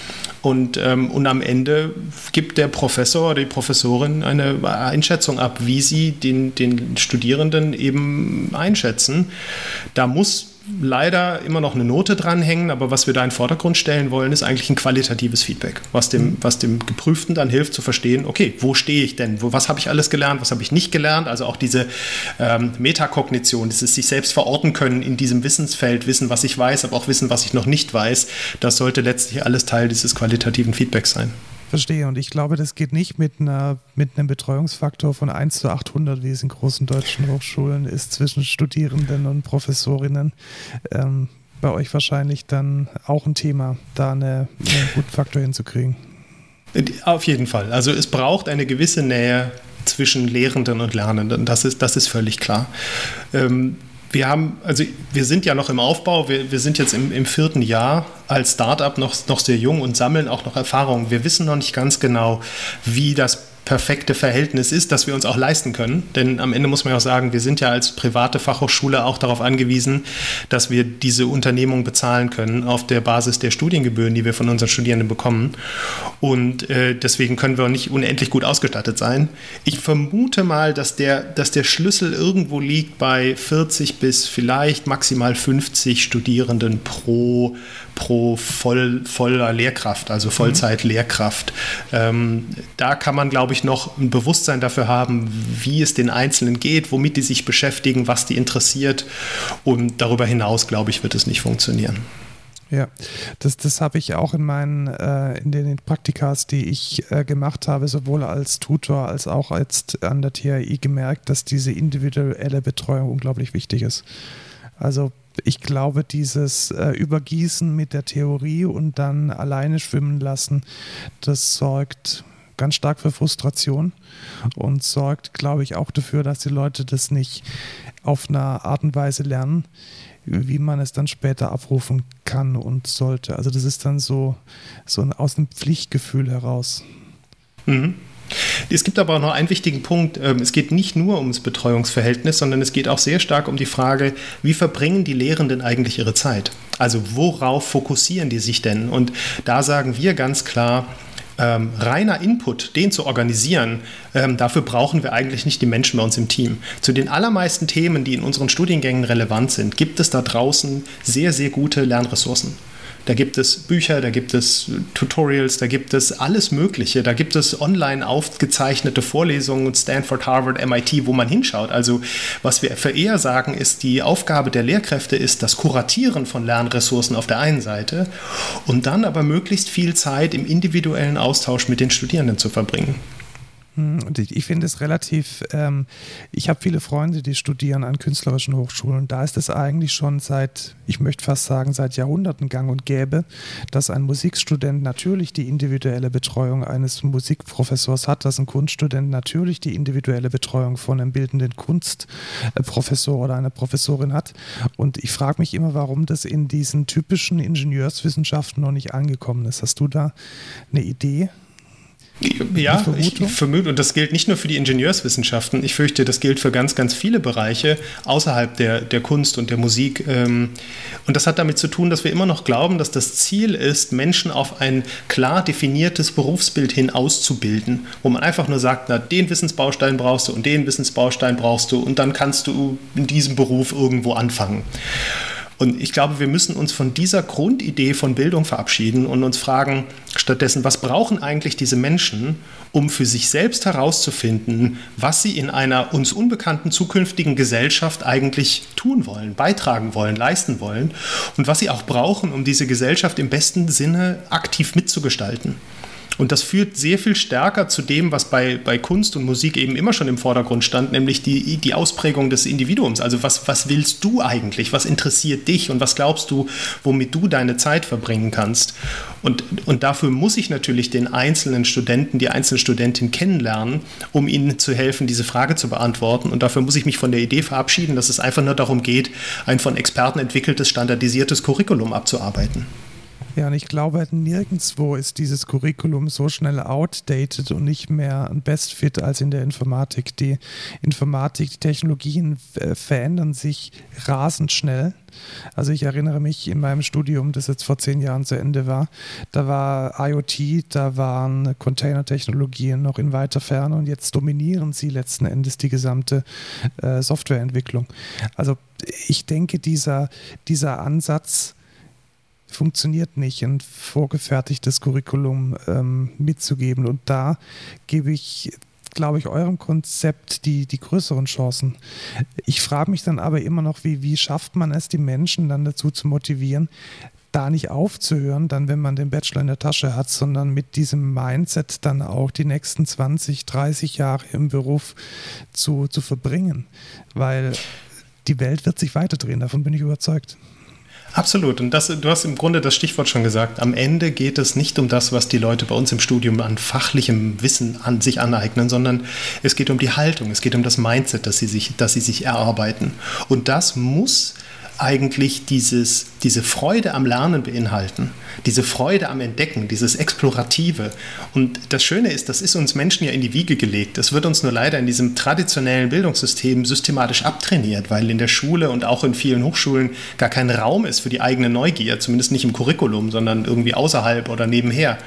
C: und, ähm, und am Ende gibt der Professor oder die Professorin eine Einschätzung ab, wie sie den, den Studierenden eben einschätzen. Da muss leider immer noch eine Note dranhängen, aber was wir da in den Vordergrund stellen wollen, ist eigentlich ein qualitatives Feedback, was dem, mhm. was dem Geprüften dann hilft zu verstehen, okay, wo stehe ich denn? Wo, was habe ich alles gelernt? Was habe ich nicht gelernt? Also auch diese ähm, Metakognition, dieses sich selbst verorten können in diesem Wissensfeld, wissen, was ich weiß, aber auch wissen, was ich noch nicht weiß, das sollte letztlich alles Teil dieses qualitativen Feedbacks sein.
B: Verstehe. Und ich glaube, das geht nicht mit, einer, mit einem Betreuungsfaktor von 1 zu 800, wie es in großen deutschen Hochschulen ist, zwischen Studierenden und Professorinnen. Ähm, bei euch wahrscheinlich dann auch ein Thema, da eine, einen guten Faktor hinzukriegen.
C: Auf jeden Fall. Also es braucht eine gewisse Nähe zwischen Lehrenden und Lernenden. Das ist, das ist völlig klar. Ähm, wir haben, also wir sind ja noch im Aufbau, wir, wir sind jetzt im, im vierten Jahr als Startup noch, noch sehr jung und sammeln auch noch Erfahrungen. Wir wissen noch nicht ganz genau, wie das perfekte Verhältnis ist, das wir uns auch leisten können. Denn am Ende muss man ja auch sagen, wir sind ja als private Fachhochschule auch darauf angewiesen, dass wir diese Unternehmung bezahlen können auf der Basis der Studiengebühren, die wir von unseren Studierenden bekommen. Und äh, deswegen können wir auch nicht unendlich gut ausgestattet sein. Ich vermute mal, dass der, dass der Schlüssel irgendwo liegt bei 40 bis vielleicht maximal 50 Studierenden pro pro voll, voller Lehrkraft, also Vollzeit-Lehrkraft. Ähm, da kann man, glaube ich, noch ein Bewusstsein dafür haben, wie es den Einzelnen geht, womit die sich beschäftigen, was die interessiert. Und darüber hinaus, glaube ich, wird es nicht funktionieren.
B: Ja, das, das habe ich auch in meinen, äh, in den Praktikas, die ich äh, gemacht habe, sowohl als Tutor als auch jetzt an der THI gemerkt, dass diese individuelle Betreuung unglaublich wichtig ist. Also ich glaube, dieses äh, Übergießen mit der Theorie und dann alleine schwimmen lassen, das sorgt ganz stark für Frustration und sorgt, glaube ich, auch dafür, dass die Leute das nicht auf eine Art und Weise lernen, wie man es dann später abrufen kann und sollte. Also das ist dann so, so ein, aus dem Pflichtgefühl heraus.
C: Mhm. Es gibt aber auch noch einen wichtigen Punkt. Ähm, es geht nicht nur ums Betreuungsverhältnis, sondern es geht auch sehr stark um die Frage, wie verbringen die Lehrenden eigentlich ihre Zeit? Also worauf fokussieren die sich denn? Und da sagen wir ganz klar, ähm, reiner Input, den zu organisieren, ähm, dafür brauchen wir eigentlich nicht die Menschen bei uns im Team. Zu den allermeisten Themen, die in unseren Studiengängen relevant sind, gibt es da draußen sehr, sehr gute Lernressourcen. Da gibt es Bücher, da gibt es Tutorials, da gibt es alles Mögliche. Da gibt es online aufgezeichnete Vorlesungen, Stanford, Harvard, MIT, wo man hinschaut. Also was wir für eher sagen, ist, die Aufgabe der Lehrkräfte ist das Kuratieren von Lernressourcen auf der einen Seite und dann aber möglichst viel Zeit im individuellen Austausch mit den Studierenden zu verbringen.
B: Hm, ich finde es relativ, ähm, ich habe viele Freunde, die studieren an künstlerischen Hochschulen. Da ist es eigentlich schon seit, ich möchte fast sagen, seit Jahrhunderten gang und gäbe, dass ein Musikstudent natürlich die individuelle Betreuung eines Musikprofessors hat, dass ein Kunststudent natürlich die individuelle Betreuung von einem bildenden Kunstprofessor oder einer Professorin hat. Und ich frage mich immer, warum das in diesen typischen Ingenieurswissenschaften noch nicht angekommen ist. Hast du da eine Idee?
C: Ja, ich vermute, und das gilt nicht nur für die Ingenieurswissenschaften, ich fürchte, das gilt für ganz, ganz viele Bereiche außerhalb der, der Kunst und der Musik. Ähm, und das hat damit zu tun, dass wir immer noch glauben, dass das Ziel ist, Menschen auf ein klar definiertes Berufsbild hin auszubilden, wo man einfach nur sagt, na, den Wissensbaustein brauchst du und den Wissensbaustein brauchst du und dann kannst du in diesem Beruf irgendwo anfangen. Und ich glaube, wir müssen uns von dieser Grundidee von Bildung verabschieden und uns fragen stattdessen, was brauchen eigentlich diese Menschen, um für sich selbst herauszufinden, was sie in einer uns unbekannten zukünftigen Gesellschaft eigentlich tun wollen, beitragen wollen, leisten wollen und was sie auch brauchen, um diese Gesellschaft im besten Sinne aktiv mitzugestalten. Und das führt sehr viel stärker zu dem, was bei, bei Kunst und Musik eben immer schon im Vordergrund stand, nämlich die, die Ausprägung des Individuums. Also was, was willst du eigentlich? Was interessiert dich und was glaubst du, womit du deine Zeit verbringen kannst? Und, und dafür muss ich natürlich den einzelnen Studenten, die einzelne Studentin kennenlernen, um ihnen zu helfen, diese Frage zu beantworten. Und dafür muss ich mich von der Idee verabschieden, dass es einfach nur darum geht, ein von Experten entwickeltes, standardisiertes Curriculum abzuarbeiten.
B: Ja, und ich glaube, nirgendwo ist dieses Curriculum so schnell outdated und nicht mehr ein Best Fit als in der Informatik. Die Informatik, die Technologien äh, verändern sich rasend schnell. Also ich erinnere mich in meinem Studium, das jetzt vor zehn Jahren zu Ende war, da war IoT, da waren Container-Technologien noch in weiter Ferne und jetzt dominieren sie letzten Endes die gesamte äh, Softwareentwicklung. Also ich denke, dieser, dieser Ansatz, funktioniert nicht, ein vorgefertigtes Curriculum ähm, mitzugeben. Und da gebe ich glaube ich, eurem Konzept die, die größeren Chancen. Ich frage mich dann aber immer noch, wie, wie schafft man es, die Menschen dann dazu zu motivieren, da nicht aufzuhören, dann wenn man den Bachelor in der Tasche hat, sondern mit diesem Mindset dann auch die nächsten 20, 30 Jahre im Beruf zu, zu verbringen. Weil die Welt wird sich weiterdrehen, davon bin ich überzeugt.
C: Absolut. Und das, du hast im Grunde das Stichwort schon gesagt. Am Ende geht es nicht um das, was die Leute bei uns im Studium an fachlichem Wissen an sich aneignen, sondern es geht um die Haltung, es geht um das Mindset, das sie sich, das sie sich erarbeiten. Und das muss eigentlich dieses, diese Freude am Lernen beinhalten, diese Freude am Entdecken, dieses Explorative. Und das Schöne ist, das ist uns Menschen ja in die Wiege gelegt. Das wird uns nur leider in diesem traditionellen Bildungssystem systematisch abtrainiert, weil in der Schule und auch in vielen Hochschulen gar kein Raum ist für die eigene Neugier, zumindest nicht im Curriculum, sondern irgendwie außerhalb oder nebenher.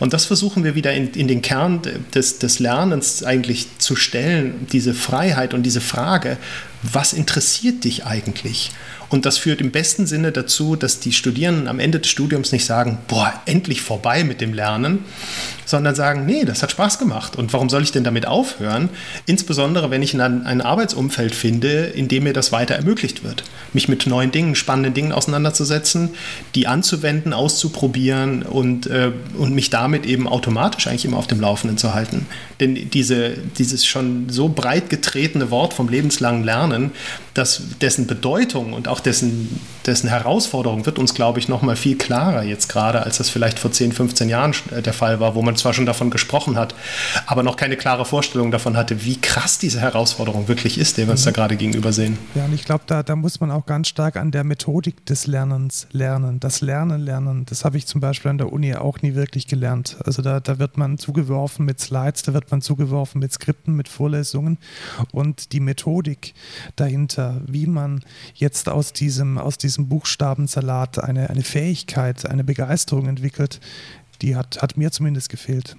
C: Und das versuchen wir wieder in, in den Kern des, des Lernens eigentlich zu stellen, diese Freiheit und diese Frage, was interessiert dich eigentlich? Und das führt im besten Sinne dazu, dass die Studierenden am Ende des Studiums nicht sagen, boah, endlich vorbei mit dem Lernen, sondern sagen, nee, das hat Spaß gemacht. Und warum soll ich denn damit aufhören? Insbesondere, wenn ich ein, ein Arbeitsumfeld finde, in dem mir das weiter ermöglicht wird. Mich mit neuen Dingen, spannenden Dingen auseinanderzusetzen, die anzuwenden, auszuprobieren und, äh, und mich damit eben automatisch eigentlich immer auf dem Laufenden zu halten. Denn diese, dieses schon so breit getretene Wort vom lebenslangen Lernen, das, dessen Bedeutung und auch dessen, dessen Herausforderung wird uns, glaube ich, noch mal viel klarer jetzt gerade, als das vielleicht vor 10, 15 Jahren äh, der Fall war, wo man zwar schon davon gesprochen hat, aber noch keine klare Vorstellung davon hatte, wie krass diese Herausforderung wirklich ist, der wir uns mhm. da gerade gegenüber sehen.
B: Ja, und ich glaube, da, da muss man auch ganz stark an der Methodik des Lernens lernen. Das Lernen lernen, das habe ich zum Beispiel an der Uni auch nie wirklich gelernt. Also da, da wird man zugeworfen mit Slides, da wird man zugeworfen mit Skripten, mit Vorlesungen und die Methodik dahinter, wie man jetzt aus diesem, aus diesem Buchstabensalat eine, eine Fähigkeit, eine Begeisterung entwickelt, die hat, hat mir zumindest gefehlt.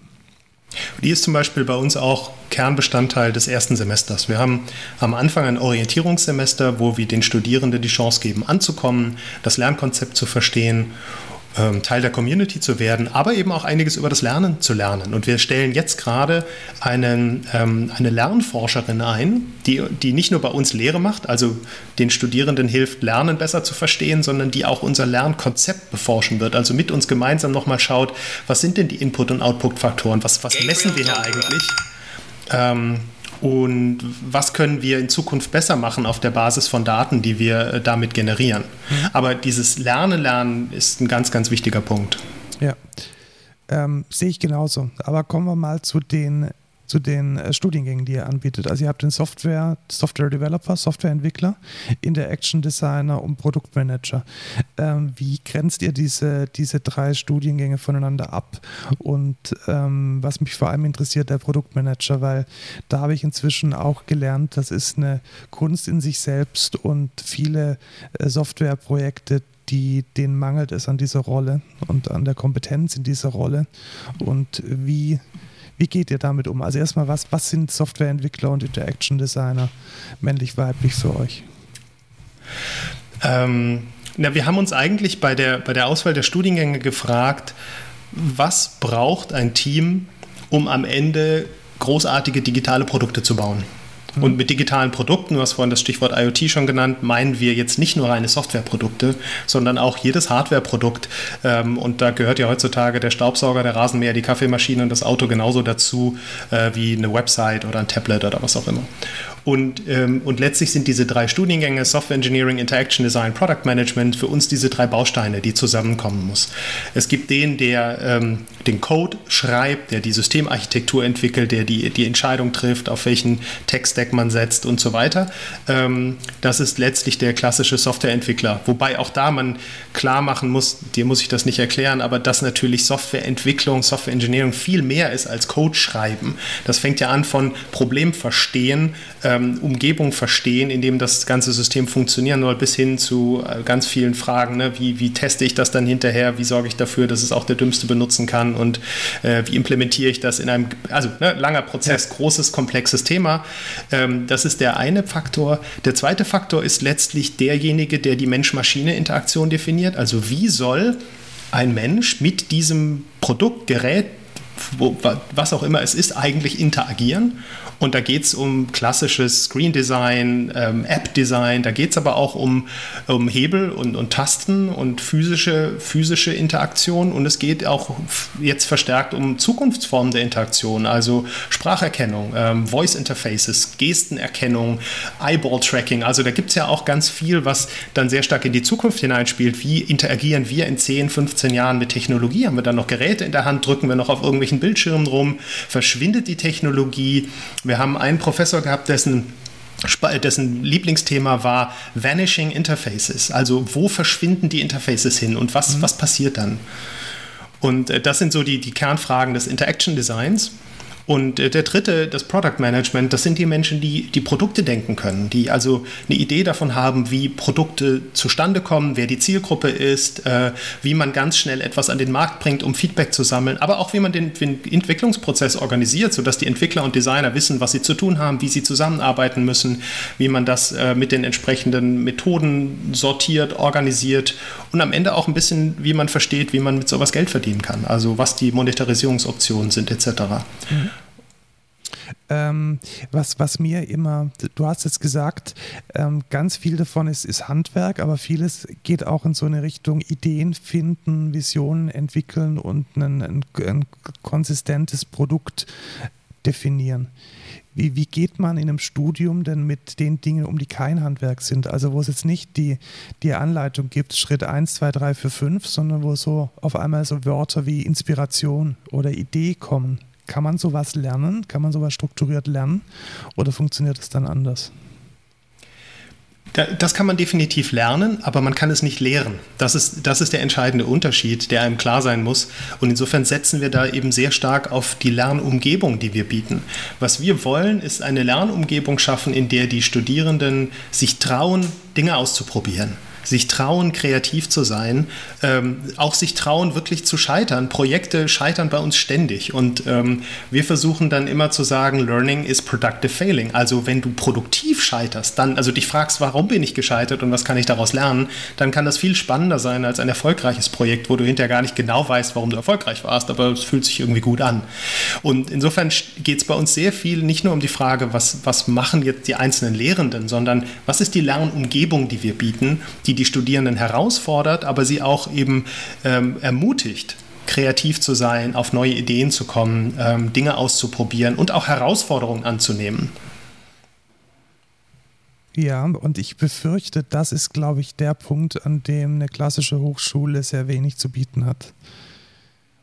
C: Die ist zum Beispiel bei uns auch Kernbestandteil des ersten Semesters. Wir haben am Anfang ein Orientierungssemester, wo wir den Studierenden die Chance geben, anzukommen, das Lernkonzept zu verstehen ähm, Teil der Community zu werden, aber eben auch einiges über das Lernen zu lernen. Und wir stellen jetzt gerade einen, ähm, eine Lernforscherin ein, die, die nicht nur bei uns Lehre macht, also den Studierenden hilft, Lernen besser zu verstehen, sondern die auch unser Lernkonzept beforschen wird. Also mit uns gemeinsam nochmal schaut, was sind denn die Input- und Output-Faktoren, was, was messen wir hier eigentlich? Ähm, und was können wir in Zukunft besser machen auf der Basis von Daten, die wir äh, damit generieren. Mhm. Aber dieses Lernen, Lernen ist ein ganz, ganz wichtiger Punkt.
B: Ja, ähm, sehe ich genauso. Aber kommen wir mal zu den zu den äh, Studiengängen, die ihr anbietet. Also ihr habt den Software, Software Developer, Softwareentwickler, Interaction Designer und Produktmanager. Ähm, wie grenzt ihr diese, diese drei Studiengänge voneinander ab? Und ähm, was mich vor allem interessiert, der Produktmanager, weil da habe ich inzwischen auch gelernt, das ist eine Kunst in sich selbst und viele äh, Softwareprojekte, die, denen mangelt es an dieser Rolle und an der Kompetenz in dieser Rolle. Und wie wie geht ihr damit um? Also erstmal, was, was sind Softwareentwickler und Interaction Designer männlich, weiblich für euch?
C: Ähm, na, wir haben uns eigentlich bei der, bei der Auswahl der Studiengänge gefragt, was braucht ein Team, um am Ende großartige digitale Produkte zu bauen? Und mit digitalen Produkten, du hast vorhin das Stichwort IoT schon genannt, meinen wir jetzt nicht nur reine Softwareprodukte, sondern auch jedes Hardwareprodukt. Ähm, und da gehört ja heutzutage der Staubsauger, der Rasenmäher, die Kaffeemaschine und das Auto genauso dazu äh, wie eine Website oder ein Tablet oder was auch immer. Und, ähm, und letztlich sind diese drei Studiengänge, Software Engineering, Interaction Design, Product Management, für uns diese drei Bausteine, die zusammenkommen muss. Es gibt den, der ähm, den Code schreibt, der die Systemarchitektur entwickelt, der die, die Entscheidung trifft, auf welchen Tech-Stack man setzt und so weiter. Ähm, das ist letztlich der klassische Softwareentwickler. Wobei auch da man klar machen muss, dir muss ich das nicht erklären, aber dass natürlich Softwareentwicklung, Software Engineering viel mehr ist als Code schreiben. Das fängt ja an von Problem verstehen, äh, ähm, Umgebung verstehen, in dem das ganze System funktionieren soll, bis hin zu äh, ganz vielen Fragen. Ne? Wie, wie teste ich das dann hinterher? Wie sorge ich dafür, dass es auch der Dümmste benutzen kann? Und äh, wie implementiere ich das in einem, also ne, langer Prozess, ja. großes, komplexes Thema. Ähm, das ist der eine Faktor. Der zweite Faktor ist letztlich derjenige, der die Mensch-Maschine-Interaktion definiert. Also wie soll ein Mensch mit diesem Produkt, Gerät, wo, was auch immer es ist, eigentlich interagieren. Und da geht es um klassisches Screen Design, ähm, App Design, da geht es aber auch um, um Hebel und, und Tasten und physische, physische Interaktion. Und es geht auch jetzt verstärkt um Zukunftsformen der Interaktion, also Spracherkennung, ähm, Voice Interfaces, Gestenerkennung, Eyeball Tracking. Also da gibt es ja auch ganz viel, was dann sehr stark in die Zukunft hineinspielt. Wie interagieren wir in 10, 15 Jahren mit Technologie? Haben wir dann noch Geräte in der Hand? Drücken wir noch auf irgendwelchen Bildschirmen rum? Verschwindet die Technologie? Wir haben einen Professor gehabt, dessen dessen Lieblingsthema war Vanishing Interfaces. Also wo verschwinden die Interfaces hin und was, mhm. was passiert dann? Und äh, das sind so die, die Kernfragen des Interaction Designs. Und äh, der dritte, das Product Management, das sind die Menschen, die die Produkte denken können, die also eine Idee davon haben, wie Produkte zustande kommen, wer die Zielgruppe ist, äh, wie man ganz schnell etwas an den Markt bringt, um Feedback zu sammeln, aber auch wie man den, Entwicklungsprozess organisiert, sodass die Entwickler und Designer wissen, was sie zu tun haben, wie sie zusammenarbeiten müssen, wie man das äh, mit den entsprechenden Methoden sortiert, organisiert und am Ende auch ein bisschen, wie man versteht, wie man mit sowas Geld verdienen kann, also was die Monetarisierungsoptionen sind etc.
B: Ähm, was, was mir immer, du hast jetzt gesagt, ähm, ganz viel davon ist, ist Handwerk, aber vieles geht auch in so eine Richtung Ideen finden, Visionen entwickeln und ein, ein, ein konsistentes Produkt definieren. Wie, wie geht man in einem Studium denn mit den Dingen um, die kein Handwerk sind? Also wo es jetzt nicht die, die Anleitung gibt, Schritt 1, 2, 3, 4, 5, sondern wo so auf einmal so Wörter wie Inspiration oder Idee kommen. Kann man sowas lernen? Kann man sowas strukturiert lernen? Oder funktioniert es dann anders?
C: Das kann man definitiv lernen, aber man kann es nicht lehren. Das ist, das ist der entscheidende Unterschied, der einem klar sein muss. Und insofern setzen wir da eben sehr stark auf die Lernumgebung, die wir bieten. Was wir wollen, ist eine Lernumgebung schaffen, in der die Studierenden sich trauen, Dinge auszuprobieren sich trauen, kreativ zu sein, ähm, auch sich trauen, wirklich zu scheitern. Projekte scheitern bei uns ständig und ähm, wir versuchen dann immer zu sagen, Learning is productive failing. Also wenn du produktiv scheiterst, dann, also dich fragst, warum bin ich gescheitert und was kann ich daraus lernen, dann kann das viel spannender sein als ein erfolgreiches Projekt, wo du hinterher gar nicht genau weißt, warum du erfolgreich warst, aber es fühlt sich irgendwie gut an. Und insofern geht es bei uns sehr viel nicht nur um die Frage, was, was machen jetzt die einzelnen Lehrenden, sondern was ist die Lernumgebung, die wir bieten, die die Studierenden herausfordert, aber sie auch eben ähm, ermutigt, kreativ zu sein, auf neue Ideen zu kommen, ähm, Dinge auszuprobieren und auch Herausforderungen anzunehmen.
B: Ja, und ich befürchte, das ist, glaube ich, der Punkt, an dem eine klassische Hochschule sehr wenig zu bieten hat.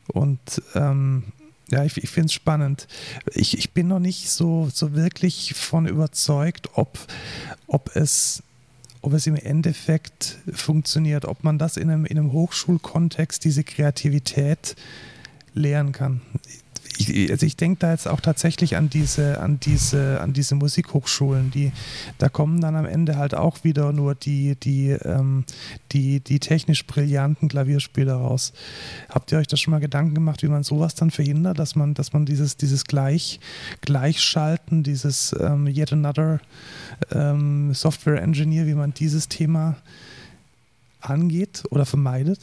B: Und ähm, ja, ich, ich finde es spannend. Ich, ich bin noch nicht so, so wirklich von überzeugt, ob, ob es ob es im Endeffekt funktioniert, ob man das in einem, in einem Hochschulkontext, diese Kreativität lehren kann ich, also ich denke da jetzt auch tatsächlich an diese, an diese, an diese Musikhochschulen, die, da kommen dann am Ende halt auch wieder nur die, die, ähm, die, die technisch brillanten Klavierspieler raus. Habt ihr euch da schon mal Gedanken gemacht, wie man sowas dann verhindert, dass man, dass man dieses, dieses Gleich, Gleichschalten, dieses ähm, Yet Another ähm, Software Engineer, wie man dieses Thema angeht oder vermeidet?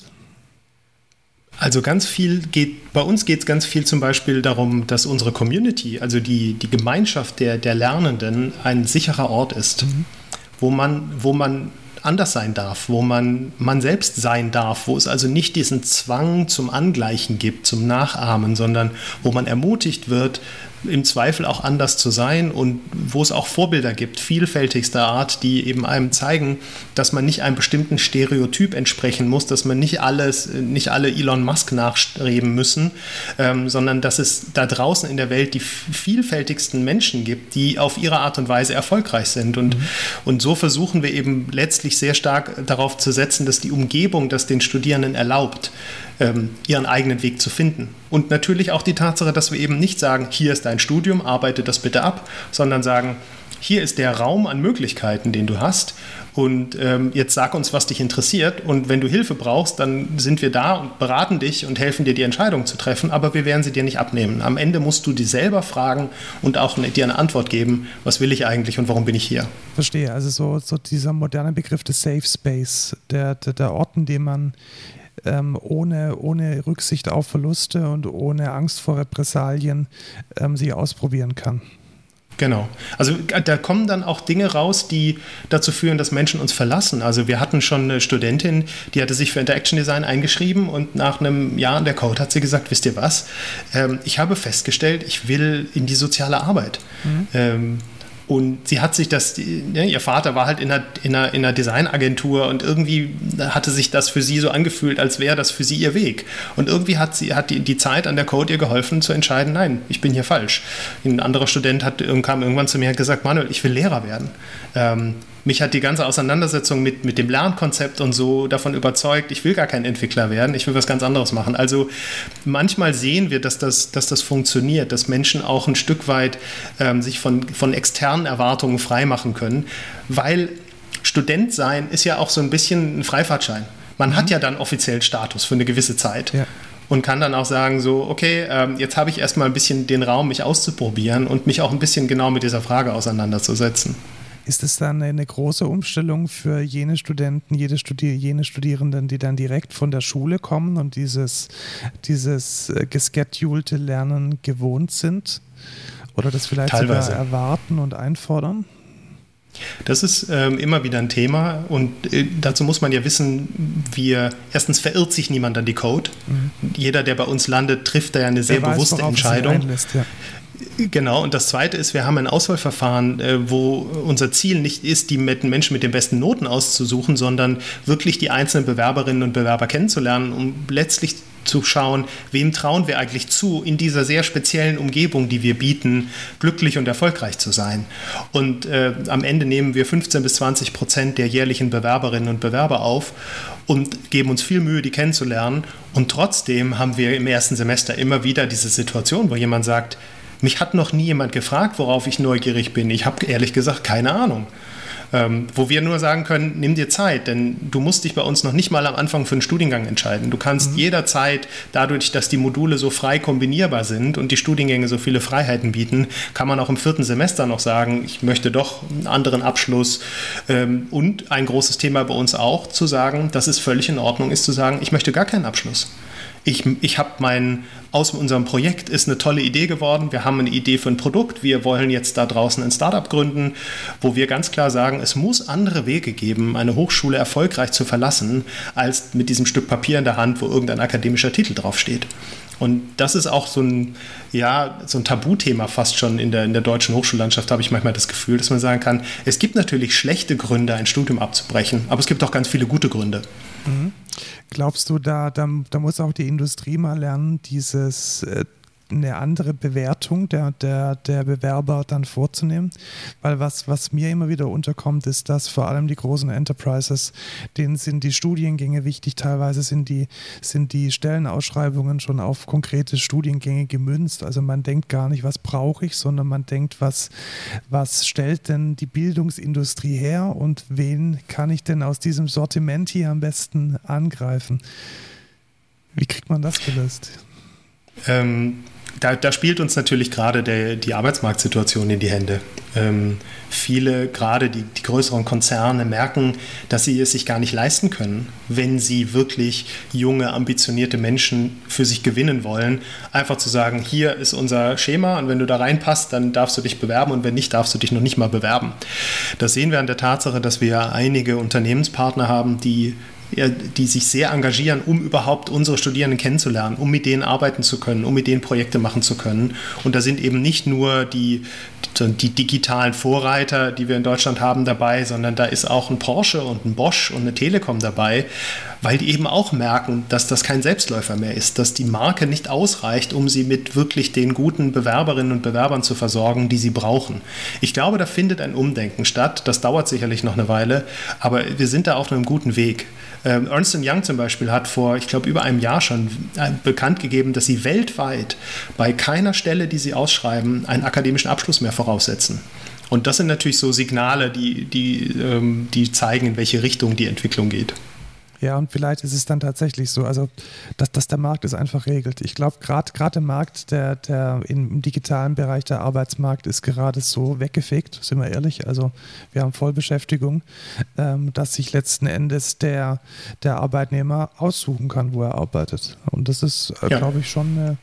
C: Also ganz viel geht, bei uns geht es ganz viel zum Beispiel darum, dass unsere Community, also die, die Gemeinschaft der, der Lernenden, ein sicherer Ort ist, mhm. wo, man, wo man anders sein darf, wo man man selbst sein darf, wo es also nicht diesen Zwang zum Angleichen gibt, zum Nachahmen, sondern wo man ermutigt wird, im Zweifel auch anders zu sein und wo es auch Vorbilder gibt, vielfältigster Art, die eben einem zeigen, dass man nicht einem bestimmten Stereotyp entsprechen muss, dass man nicht alles, nicht alle Elon Musk nachstreben müssen, ähm, sondern dass es da draußen in der Welt die vielfältigsten Menschen gibt, die auf ihre Art und Weise erfolgreich sind. Und, mhm. und so versuchen wir eben letztlich sehr stark darauf zu setzen, dass die Umgebung das den Studierenden erlaubt, ähm, ihren eigenen Weg zu finden. Und natürlich auch die Tatsache, dass wir eben nicht sagen, hier ist dein Studium, arbeite das bitte ab, sondern sagen, hier ist der Raum an Möglichkeiten, den du hast. Und ähm, jetzt sag uns, was dich interessiert. Und wenn du Hilfe brauchst, dann sind wir da und beraten dich und helfen dir, die Entscheidung zu treffen. Aber wir werden sie dir nicht abnehmen. Am Ende musst du dir selber fragen und auch eine, dir eine Antwort geben, was will ich eigentlich und warum bin ich hier.
B: Verstehe. Also so, so dieser moderne Begriff des Safe Space, der, der, der Ort, in dem man ähm, ohne, ohne Rücksicht auf Verluste und ohne Angst vor Repressalien ähm, sich ausprobieren kann.
C: Genau. Also äh, da kommen dann auch Dinge raus, die dazu führen, dass Menschen uns verlassen. Also wir hatten schon eine Studentin, die hatte sich für Interaction Design eingeschrieben und nach einem Jahr in der Code hat sie gesagt, wisst ihr was, ähm, ich habe festgestellt, ich will in die soziale Arbeit. Mhm. Ähm, und sie hat sich das, ja, ihr Vater war halt in einer, in, einer, in einer Designagentur und irgendwie hatte sich das für sie so angefühlt, als wäre das für sie ihr Weg. Und irgendwie hat, sie, hat die, die Zeit an der Code ihr geholfen zu entscheiden, nein, ich bin hier falsch. Ein anderer Student hat, kam irgendwann zu mir und hat gesagt, Manuel, ich will Lehrer werden. Ähm, mich hat die ganze Auseinandersetzung mit, mit dem Lernkonzept und so davon überzeugt, ich will gar kein Entwickler werden, ich will was ganz anderes machen. Also manchmal sehen wir, dass das, dass das funktioniert, dass Menschen auch ein Stück weit ähm, sich von, von externen Erwartungen freimachen können, weil Student sein ist ja auch so ein bisschen ein Freifahrtschein. Man mhm. hat ja dann offiziell Status für eine gewisse Zeit. Ja und kann dann auch sagen, so, okay, ähm, jetzt habe ich erstmal ein bisschen den Raum, mich auszuprobieren und mich auch ein bisschen genau mit dieser Frage auseinanderzusetzen.
B: Ist es dann eine große Umstellung für jene Studenten, jede Studi jene Studierenden, die dann direkt von der Schule kommen und dieses, dieses äh, geschedulte Lernen gewohnt sind? Oder das vielleicht Teilweise. sogar erwarten und einfordern?
C: Das ist ähm, immer wieder ein Thema und äh, dazu muss man ja wissen, wir erstens verirrt sich niemand an die Code. Mhm. Jeder, der bei uns landet, trifft da ja eine sehr der bewusste weiß, Entscheidung. Einlässt, ja. Genau, und das Zweite ist, wir haben ein Auswahlverfahren, äh, wo unser Ziel nicht ist, die Menschen mit den besten Noten auszusuchen, sondern wirklich die einzelnen Bewerberinnen und Bewerber kennenzulernen, um letztlich zu schauen, wem trauen wir eigentlich zu, in dieser sehr speziellen Umgebung, die wir bieten, glücklich und erfolgreich zu sein. Und äh, am Ende nehmen wir 15 bis 20 Prozent der jährlichen Bewerberinnen und Bewerber auf und geben uns viel Mühe, die kennenzulernen. Und trotzdem haben wir im ersten Semester immer wieder diese Situation, wo jemand sagt, mich hat noch nie jemand gefragt, worauf ich neugierig bin. Ich habe ehrlich gesagt keine Ahnung. Ähm, wo wir nur sagen können, nimm dir Zeit, denn du musst dich bei uns noch nicht mal am Anfang für einen Studiengang entscheiden. Du kannst mhm. jederzeit, dadurch, dass die Module so frei kombinierbar sind und die Studiengänge so viele Freiheiten bieten, kann man auch im vierten Semester noch sagen, ich möchte doch einen anderen Abschluss. Ähm, und ein großes Thema bei uns auch zu sagen, dass es völlig in Ordnung ist zu sagen, ich möchte gar keinen Abschluss ich, ich habe mein, aus unserem Projekt ist eine tolle Idee geworden. Wir haben eine Idee für ein Produkt. Wir wollen jetzt da draußen ein Startup gründen, wo wir ganz klar sagen, es muss andere Wege geben, eine Hochschule erfolgreich zu verlassen, als mit diesem Stück Papier in der Hand, wo irgendein akademischer Titel draufsteht. Und das ist auch so ein, ja, so ein Tabuthema fast schon in der, in der deutschen Hochschullandschaft, habe ich manchmal das Gefühl, dass man sagen kann, es gibt natürlich schlechte Gründe, ein Studium abzubrechen, aber es gibt auch ganz viele gute Gründe. Mhm.
B: Glaubst du, da, da, da muss auch die Industrie mal lernen, dieses äh, eine andere Bewertung der, der, der Bewerber dann vorzunehmen. Weil was, was mir immer wieder unterkommt, ist, dass vor allem die großen Enterprises, denen sind die Studiengänge wichtig, teilweise sind die, sind die Stellenausschreibungen schon auf konkrete Studiengänge gemünzt. Also man denkt gar nicht, was brauche ich, sondern man denkt, was, was stellt denn die Bildungsindustrie her und wen kann ich denn aus diesem Sortiment hier am besten angreifen? Wie kriegt man das gelöst?
C: Ähm, da, da, spielt uns natürlich gerade der, die Arbeitsmarktsituation in die Hände. Ähm, viele, gerade die, die, größeren Konzerne, merken, dass sie es sich gar nicht leisten können, wenn sie wirklich junge, ambitionierte Menschen für sich gewinnen wollen. Einfach zu sagen, hier ist unser Schema und wenn du da reinpasst, dann darfst du dich bewerben und wenn nicht, darfst du dich noch nicht mal bewerben. Das sehen wir an der Tatsache, dass wir einige Unternehmenspartner haben, die die sich sehr engagieren, um überhaupt unsere Studierenden kennenzulernen, um mit denen arbeiten zu können, um mit denen Projekte machen zu können. Und da sind eben nicht nur die, die digitalen Vorreiter, die wir in Deutschland haben, dabei, sondern da ist auch ein Porsche und ein Bosch und eine Telekom dabei, weil die eben auch merken, dass das kein Selbstläufer mehr ist, dass die Marke nicht ausreicht, um sie mit wirklich den guten Bewerberinnen und Bewerbern zu versorgen, die sie brauchen. Ich glaube, da findet ein Umdenken statt. Das dauert sicherlich noch eine Weile, aber wir sind da auf einem guten Weg. Ähm, Ernst Young zum Beispiel hat vor, ich glaube, über einem Jahr schon äh, bekannt gegeben, dass sie weltweit bei keiner Stelle, die sie ausschreiben, einen akademischen Abschluss mehr voraussetzen. Und das sind natürlich so Signale, die, die, ähm, die zeigen, in welche Richtung die Entwicklung geht.
B: Ja, und vielleicht ist es dann tatsächlich so, also dass, dass der Markt es einfach regelt. Ich glaube, gerade der Markt, der, der im digitalen Bereich, der Arbeitsmarkt ist gerade so weggefegt, sind wir ehrlich. Also wir haben Vollbeschäftigung, ähm, dass sich letzten Endes der, der Arbeitnehmer aussuchen kann, wo er arbeitet. Und das ist, äh, ja. glaube ich, schon eine,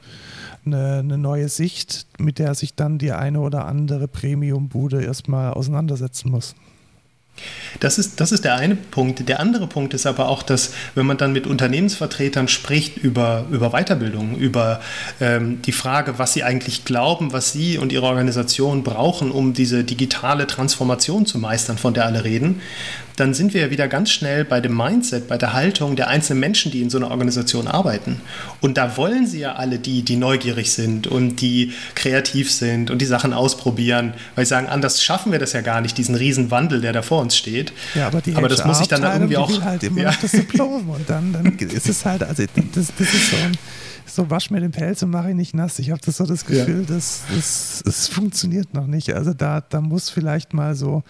B: eine, eine, neue Sicht, mit der sich dann die eine oder andere Premium-Bude erstmal auseinandersetzen muss.
C: Das ist, das ist der eine Punkt. Der andere Punkt ist aber auch, dass wenn man dann mit Unternehmensvertretern spricht über, über Weiterbildung, über ähm, die Frage, was sie eigentlich glauben, was sie und ihre Organisation brauchen, um diese digitale Transformation zu meistern, von der alle reden, dann sind wir ja wieder ganz schnell bei dem Mindset, bei der Haltung der einzelnen Menschen, die in so einer Organisation arbeiten. Und da wollen sie ja alle die, die neugierig sind und die kreativ sind und die Sachen ausprobieren, weil sie sagen, anders schaffen wir das ja gar nicht, diesen riesen Wandel, der da vor uns steht.
B: Ja, aber, die
C: aber das muss ich dann irgendwie auch.
B: halt *laughs* immer ja. das Diplom und dann, dann ist es halt, also das, das ist so ein so wasch mir den Pelz und mache ihn nicht nass. Ich habe das so das Gefühl, ja. dass das, das funktioniert noch nicht. Also da, da muss vielleicht mal so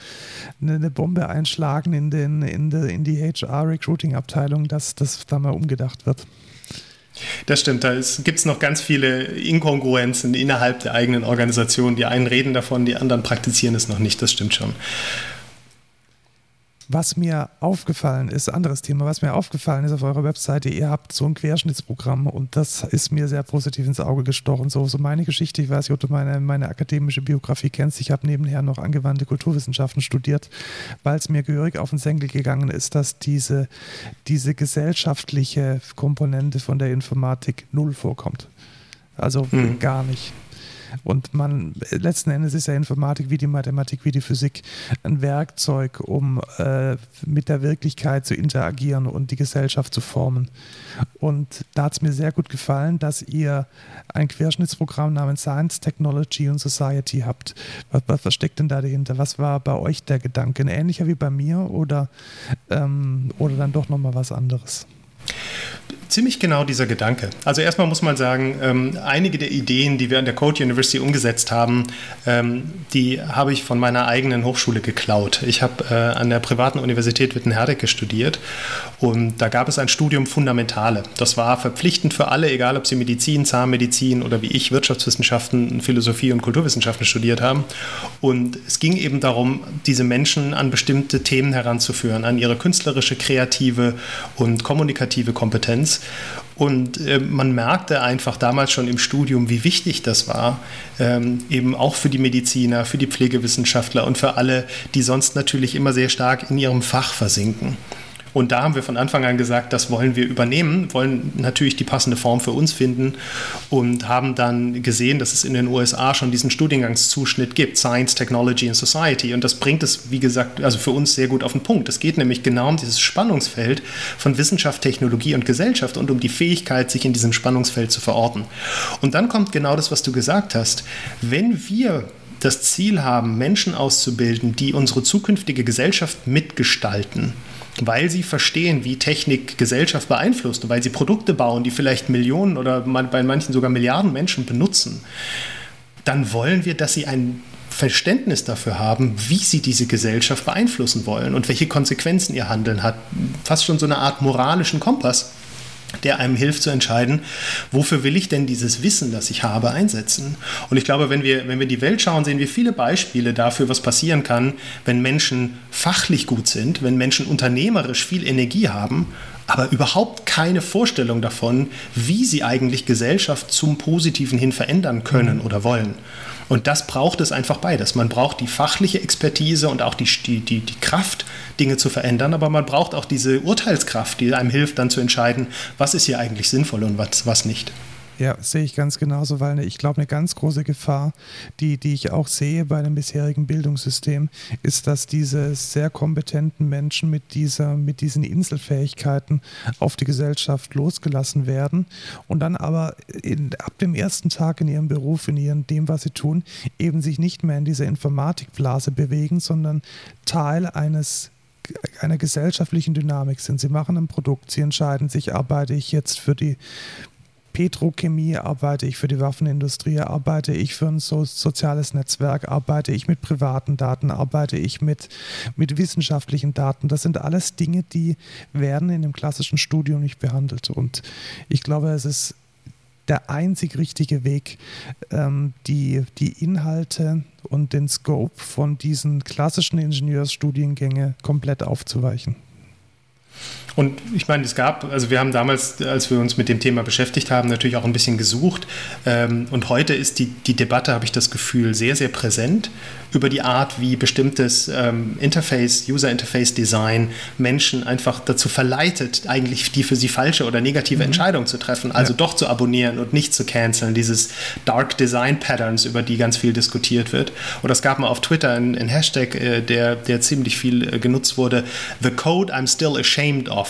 B: eine, eine Bombe einschlagen in, den, in, de, in die HR-Recruiting-Abteilung, dass das da mal umgedacht wird.
C: Das stimmt, da gibt es noch ganz viele Inkongruenzen innerhalb der eigenen Organisation. Die einen reden davon, die anderen praktizieren es noch nicht, das stimmt schon.
B: Was mir aufgefallen ist, anderes Thema, was mir aufgefallen ist auf eurer Webseite, ihr habt so ein Querschnittsprogramm und das ist mir sehr positiv ins Auge gestochen. So, so meine Geschichte, ich weiß nicht, ob du meine, meine akademische Biografie kennst. Ich habe nebenher noch angewandte Kulturwissenschaften studiert, weil es mir gehörig auf den Senkel gegangen ist, dass diese, diese gesellschaftliche Komponente von der Informatik null vorkommt. Also mhm. gar nicht. Und man, letzten Endes ist ja Informatik wie die Mathematik, wie die Physik ein Werkzeug, um äh, mit der Wirklichkeit zu interagieren und die Gesellschaft zu formen. Und da hat es mir sehr gut gefallen, dass ihr ein Querschnittsprogramm namens Science, Technology und Society habt. Was, was, steckt denn da dahinter? Was war bei euch der Gedanke? Ähnlicher wie bei mir oder, ähm, oder dann doch nochmal was anderes?
C: Ziemlich genau dieser Gedanke. Also erstmal muss man sagen, ähm, einige der Ideen, die wir an der Code University umgesetzt haben, ähm, die habe ich von meiner eigenen Hochschule geklaut. Ich habe äh, an der privaten Universität Wittenherdecke studiert und da gab es ein Studium Fundamentale. Das war verpflichtend für alle, egal ob sie Medizin, Zahnmedizin oder wie ich Wirtschaftswissenschaften, Philosophie und Kulturwissenschaften studiert haben. Und es ging eben darum, diese Menschen an bestimmte Themen heranzuführen, an ihre künstlerische, kreative und kommunikative Kompetenz. Und äh, man merkte einfach damals schon im Studium, wie wichtig das war, ähm, eben auch für die Mediziner, für die Pflegewissenschaftler und für alle, die sonst natürlich immer sehr stark in ihrem Fach versinken. Und da haben wir von Anfang an gesagt, das wollen wir übernehmen, wollen natürlich die passende Form für uns finden und haben dann gesehen, dass es in den USA schon diesen Studiengangszuschnitt gibt, Science, Technology and Society. Und das bringt es, wie gesagt, also für uns sehr gut auf den Punkt. Es geht nämlich genau um dieses Spannungsfeld von Wissenschaft, Technologie und Gesellschaft und um die Fähigkeit, sich in diesem Spannungsfeld zu verorten. Und dann kommt genau das, was du gesagt hast. Wenn wir das Ziel haben, Menschen auszubilden, die unsere zukünftige Gesellschaft mitgestalten, weil sie verstehen, wie Technik Gesellschaft beeinflusst und weil sie Produkte bauen, die vielleicht Millionen oder bei manchen sogar Milliarden Menschen benutzen, dann wollen wir, dass sie ein Verständnis dafür haben, wie sie diese Gesellschaft beeinflussen wollen und welche Konsequenzen ihr Handeln hat. Fast schon so eine Art moralischen Kompass der einem hilft zu entscheiden, wofür will ich denn dieses Wissen, das ich habe, einsetzen. Und ich glaube, wenn wir, wenn wir die Welt schauen, sehen wir viele Beispiele dafür, was passieren kann, wenn Menschen fachlich gut sind, wenn Menschen unternehmerisch viel Energie haben, aber überhaupt keine Vorstellung davon, wie sie eigentlich Gesellschaft zum Positiven hin verändern können oder wollen. Und das braucht es einfach beides. Man braucht die fachliche Expertise und auch die, die, die, die Kraft, Dinge zu verändern, aber man braucht auch diese Urteilskraft, die einem hilft, dann zu entscheiden, was ist hier eigentlich sinnvoll und was, was nicht.
B: Ja, sehe ich ganz genauso, weil ich glaube, eine ganz große Gefahr, die, die ich auch sehe bei dem bisherigen Bildungssystem, ist, dass diese sehr kompetenten Menschen mit, dieser, mit diesen Inselfähigkeiten auf die Gesellschaft losgelassen werden und dann aber in, ab dem ersten Tag in ihrem Beruf, in ihrem, dem, was sie tun, eben sich nicht mehr in dieser Informatikblase bewegen, sondern Teil eines einer gesellschaftlichen Dynamik sind. Sie machen ein Produkt, sie entscheiden sich, arbeite ich jetzt für die Petrochemie arbeite ich für die Waffenindustrie, arbeite ich für ein so soziales Netzwerk, arbeite ich mit privaten Daten, arbeite ich mit, mit wissenschaftlichen Daten. Das sind alles Dinge, die werden in dem klassischen Studium nicht behandelt. Und ich glaube, es ist der einzig richtige Weg, ähm, die, die Inhalte und den Scope von diesen klassischen Ingenieursstudiengängen komplett aufzuweichen.
C: Und ich meine, es gab, also wir haben damals, als wir uns mit dem Thema beschäftigt haben, natürlich auch ein bisschen gesucht. Ähm, und heute ist die, die Debatte, habe ich das Gefühl, sehr, sehr präsent über die Art, wie bestimmtes ähm, Interface, User Interface Design Menschen einfach dazu verleitet, eigentlich die für sie falsche oder negative mhm. Entscheidung zu treffen, also ja. doch zu abonnieren und nicht zu canceln, dieses Dark Design Patterns, über die ganz viel diskutiert wird. Oder es gab mal auf Twitter einen, einen Hashtag, äh, der, der ziemlich viel äh, genutzt wurde, The Code I'm Still Ashamed of.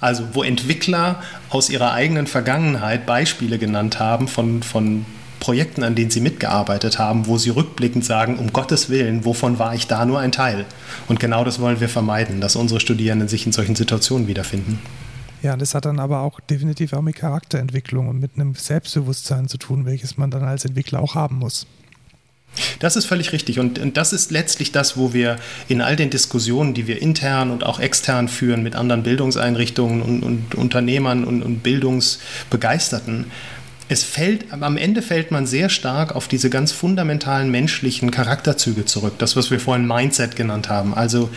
C: Also wo Entwickler aus ihrer eigenen Vergangenheit Beispiele genannt haben von, von Projekten, an denen sie mitgearbeitet haben, wo sie rückblickend sagen, um Gottes Willen, wovon war ich da nur ein Teil? Und genau das wollen wir vermeiden, dass unsere Studierenden sich in solchen Situationen wiederfinden.
B: Ja, das hat dann aber auch definitiv auch mit Charakterentwicklung und mit einem Selbstbewusstsein zu tun, welches man dann als Entwickler auch haben muss.
C: Das ist völlig richtig. Und, und, das ist letztlich das, wo wir in all den Diskussionen, die wir intern und auch extern führen mit anderen Bildungseinrichtungen und, und Unternehmern und, und Bildungsbegeisterten, es fällt, am Ende fällt man sehr stark auf diese ganz fundamentalen menschlichen Charakterzüge zurück. Das, was wir vorhin Mindset genannt haben. Also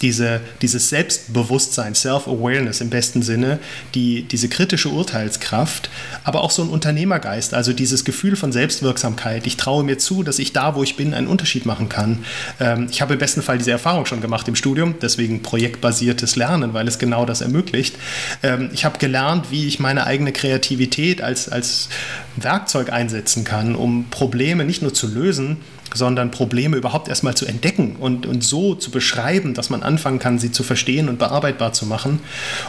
C: diese, dieses Selbstbewusstsein, Self-Awareness im besten Sinne, die, diese kritische Urteilskraft, aber auch so ein Unternehmergeist, also dieses Gefühl von Selbstwirksamkeit. Ich traue mir zu, dass ich da, wo ich bin, einen Unterschied machen kann. Ähm, ich habe im besten Fall diese Erfahrung schon gemacht im Studium, deswegen projektbasiertes Lernen, weil es genau das ermöglicht. Ähm, ich habe gelernt, wie ich meine eigene Kreativität als, als Werkzeug einsetzen kann, um Probleme nicht nur zu lösen, sondern Probleme überhaupt erstmal zu entdecken und, und so zu beschreiben, dass man anfangen kann, sie zu verstehen und bearbeitbar zu machen.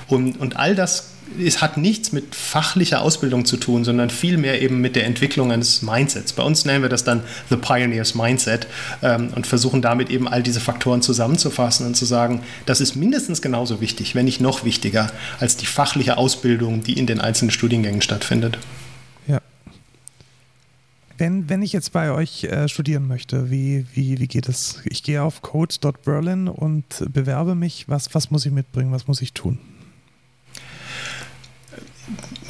C: Und, und all das es hat nichts mit fachlicher Ausbildung zu tun, sondern vielmehr eben mit der Entwicklung eines Mindsets. Bei uns nennen wir das dann The Pioneers Mindset ähm, und versuchen damit eben all diese Faktoren zusammenzufassen und zu sagen, das ist mindestens genauso wichtig, wenn nicht noch wichtiger, als die fachliche Ausbildung, die in den einzelnen Studiengängen stattfindet.
B: Wenn, wenn ich jetzt bei euch äh, studieren möchte, wie, wie, wie geht es? Ich gehe auf code.berlin und bewerbe mich. Was, was muss ich mitbringen? Was muss ich tun?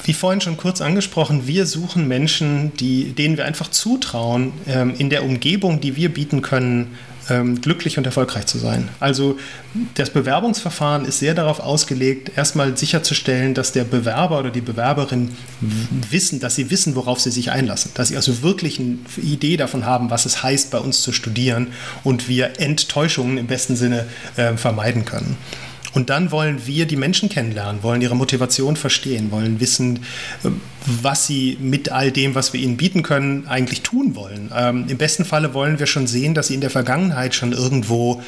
C: Wie vorhin schon kurz angesprochen, wir suchen Menschen, die, denen wir einfach zutrauen, ähm, in der Umgebung, die wir bieten können, ähm, glücklich und erfolgreich zu sein. Also das Bewerbungsverfahren ist sehr darauf ausgelegt, erstmal sicherzustellen, dass der Bewerber oder die Bewerberin wissen, dass sie wissen, worauf sie sich einlassen, dass sie also wirklich eine Idee davon haben, was es heißt, bei uns zu studieren und wir Enttäuschungen im besten Sinne äh, vermeiden können. Und dann wollen wir die Menschen kennenlernen, wollen ihre Motivation verstehen, wollen wissen, äh, was sie mit all dem, was wir ihnen bieten können, eigentlich tun wollen. Ähm, Im besten Falle wollen wir schon sehen, dass sie in der Vergangenheit schon irgendwo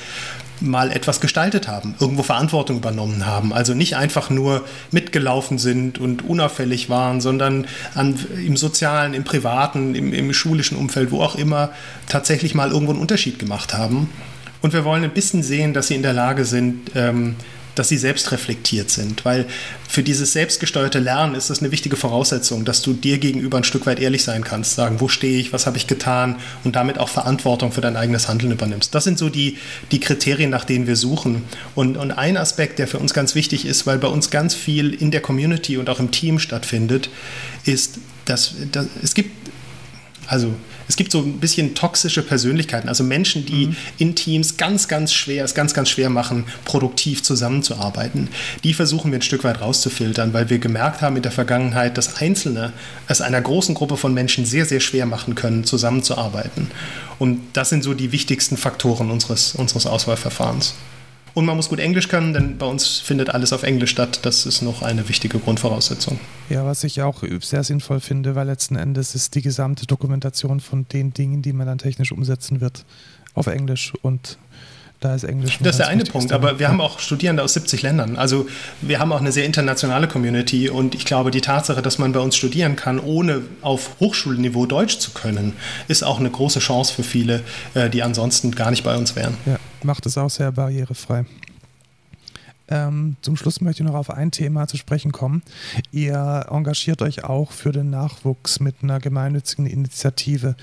C: mal etwas gestaltet haben, irgendwo Verantwortung übernommen haben. Also nicht einfach nur mitgelaufen sind und unauffällig waren, sondern an, im sozialen, im privaten, im, im schulischen Umfeld, wo auch immer, tatsächlich mal irgendwo einen Unterschied gemacht haben. Und wir wollen ein bisschen sehen, dass sie in der Lage sind, ähm, dass sie selbst reflektiert sind. Weil für dieses selbstgesteuerte Lernen ist das eine wichtige Voraussetzung, dass du dir gegenüber ein Stück weit ehrlich sein kannst, sagen, wo stehe ich, was habe ich getan und damit auch Verantwortung für dein eigenes Handeln übernimmst. Das sind so die, die Kriterien, nach denen wir suchen. Und, und ein Aspekt, der für uns ganz wichtig ist, weil bei uns ganz viel in der Community und auch im Team stattfindet, ist, dass, dass es gibt, also es gibt so ein bisschen toxische Persönlichkeiten, also Menschen, die mhm. in Teams ganz, ganz schwer, es ganz, ganz schwer machen, produktiv zusammenzuarbeiten. Die versuchen wir ein Stück weit rauszufiltern, weil wir gemerkt haben in der Vergangenheit, dass Einzelne es einer großen Gruppe von Menschen sehr, sehr schwer machen können, zusammenzuarbeiten. Und das sind so die wichtigsten Faktoren unseres, unseres Auswahlverfahrens. Und man muss gut Englisch können, denn bei uns findet alles auf Englisch statt. Das ist noch eine wichtige Grundvoraussetzung.
B: Ja, was ich auch sehr sinnvoll finde, weil letzten Endes ist die gesamte Dokumentation von den Dingen, die man dann technisch umsetzen wird, auf Englisch und da ist Englisch.
C: Das ist der eine Punkt, aber wir haben auch Studierende aus 70 Ländern. Also wir haben auch eine sehr internationale Community und ich glaube, die Tatsache, dass man bei uns studieren kann, ohne auf Hochschulniveau Deutsch zu können, ist auch eine große Chance für viele, äh, die ansonsten gar nicht bei uns wären.
B: Ja, macht es auch sehr barrierefrei. Ähm, zum Schluss möchte ich noch auf ein Thema zu sprechen kommen. Ihr engagiert euch auch für den Nachwuchs mit einer gemeinnützigen Initiative.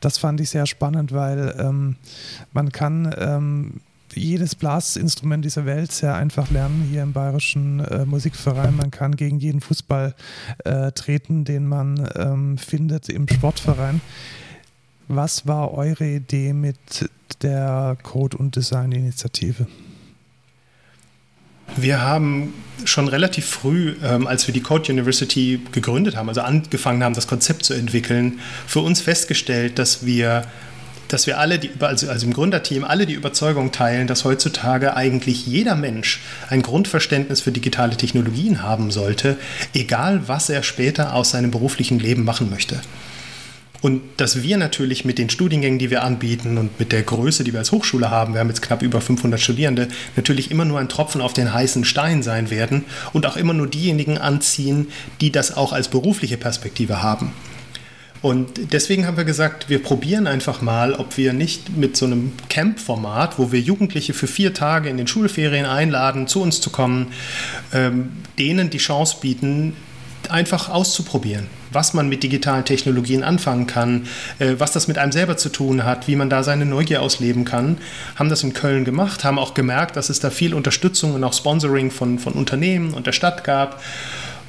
B: Das fand ich sehr spannend, weil ähm, man kann ähm, jedes Blasinstrument dieser Welt sehr einfach lernen hier im Bayerischen äh, Musikverein. Man kann gegen jeden Fußball äh, treten, den man ähm, findet im Sportverein. Was war eure Idee mit der Code- und Design-Initiative?
C: Wir haben schon relativ früh, ähm, als wir die Code University gegründet haben, also angefangen haben, das Konzept zu entwickeln, für uns festgestellt, dass wir dass wir alle, die, also, also im Gründerteam, alle die Überzeugung teilen, dass heutzutage eigentlich jeder Mensch ein Grundverständnis für digitale Technologien haben sollte, egal was er später aus seinem beruflichen Leben machen möchte. Und dass wir natürlich mit den Studiengängen, die wir anbieten und mit der Größe, die wir als Hochschule haben, wir haben jetzt knapp über 500 Studierende, natürlich immer nur ein Tropfen auf den heißen Stein sein werden und auch immer nur diejenigen anziehen, die das auch als berufliche Perspektive haben. Und deswegen haben wir gesagt, wir probieren einfach mal, ob wir nicht mit so einem Camp-Format, wo wir Jugendliche für vier Tage in den Schulferien einladen, zu uns zu kommen, ähm, denen die Chance bieten, einfach auszuprobieren, was man mit digitalen Technologien anfangen kann, äh, was das mit einem selber zu tun hat, wie man da seine Neugier ausleben kann. Haben das in Köln gemacht, haben auch gemerkt, dass es da viel Unterstützung und auch Sponsoring von, von Unternehmen und der Stadt gab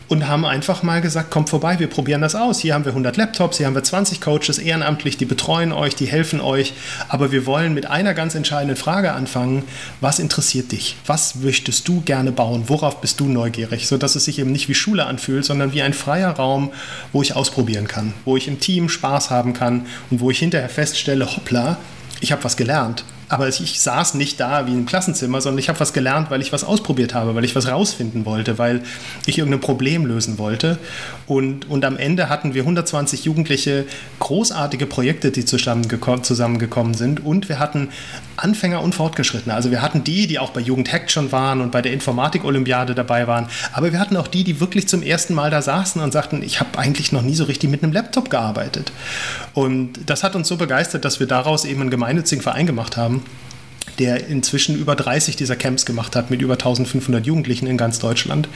C: und haben einfach mal gesagt, kommt vorbei, wir probieren das aus. Hier haben wir 100 Laptops, hier haben wir 20 Coaches ehrenamtlich, die betreuen euch, die helfen euch. Aber wir wollen mit einer ganz entscheidenden Frage anfangen. Was interessiert dich? Was möchtest du gerne bauen? Worauf bist du neugierig? Sodass es sich eben nicht wie Schule anfühlt, sondern wie ein freier Raum, wo ich ausprobieren kann, wo ich im Team Spaß haben kann und wo ich hinterher feststelle, hoppla, ich habe was gelernt aber ich saß nicht da wie im Klassenzimmer, sondern ich habe was gelernt, weil ich was ausprobiert habe, weil ich was rausfinden wollte, weil ich irgendein Problem lösen wollte. Und, und am Ende hatten wir 120 Jugendliche, großartige Projekte, die zusammengekommen sind. Und wir hatten Anfänger und Fortgeschrittene. Also wir hatten die, die auch bei Jugend Hackt schon waren und bei der Informatik-Olympiade dabei waren. Aber wir hatten auch die, die wirklich zum ersten Mal da saßen und sagten, ich habe eigentlich noch nie so richtig mit einem Laptop gearbeitet. Und das hat uns so begeistert, dass wir daraus eben einen gemeinnützigen Verein gemacht haben der inzwischen über 30 dieser Camps gemacht hat mit über 1500 Jugendlichen in ganz Deutschland.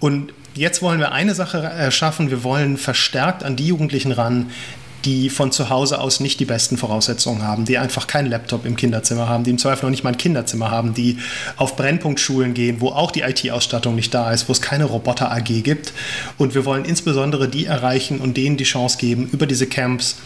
C: Und jetzt wollen wir eine Sache schaffen, wir wollen verstärkt an die Jugendlichen ran, die von zu Hause aus nicht die besten Voraussetzungen haben, die einfach keinen Laptop im Kinderzimmer haben, die im Zweifel noch nicht mal ein Kinderzimmer haben, die auf Brennpunktschulen gehen, wo auch die IT-Ausstattung nicht da ist, wo es keine Roboter-AG gibt. Und wir wollen insbesondere die erreichen und denen die Chance geben, über diese Camps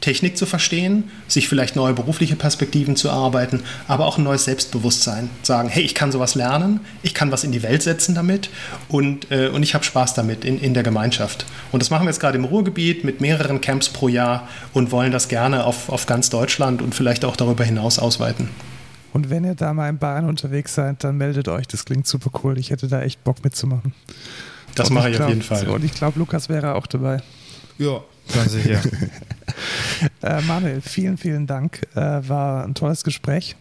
C: Technik zu verstehen, sich vielleicht neue berufliche Perspektiven zu erarbeiten, aber auch ein neues Selbstbewusstsein. Sagen, hey, ich kann sowas lernen, ich kann was in die Welt setzen damit und, äh, und ich habe Spaß damit in, in der Gemeinschaft. Und das machen wir jetzt gerade im Ruhrgebiet mit mehreren Camps pro Jahr und wollen das gerne auf, auf ganz Deutschland und vielleicht auch darüber hinaus ausweiten.
B: Und wenn ihr da mal in Bayern unterwegs seid, dann meldet euch. Das klingt super cool. Ich hätte da echt Bock mitzumachen.
C: Das und mache ich, glaub, auf jeden Fall.
B: Und ich glaube, Lukas wäre auch dabei.
A: Ja, ganz sicher. *laughs*
B: äh, Manuel, vielen, vielen Dank. Äh, war ein tolles Gespräch.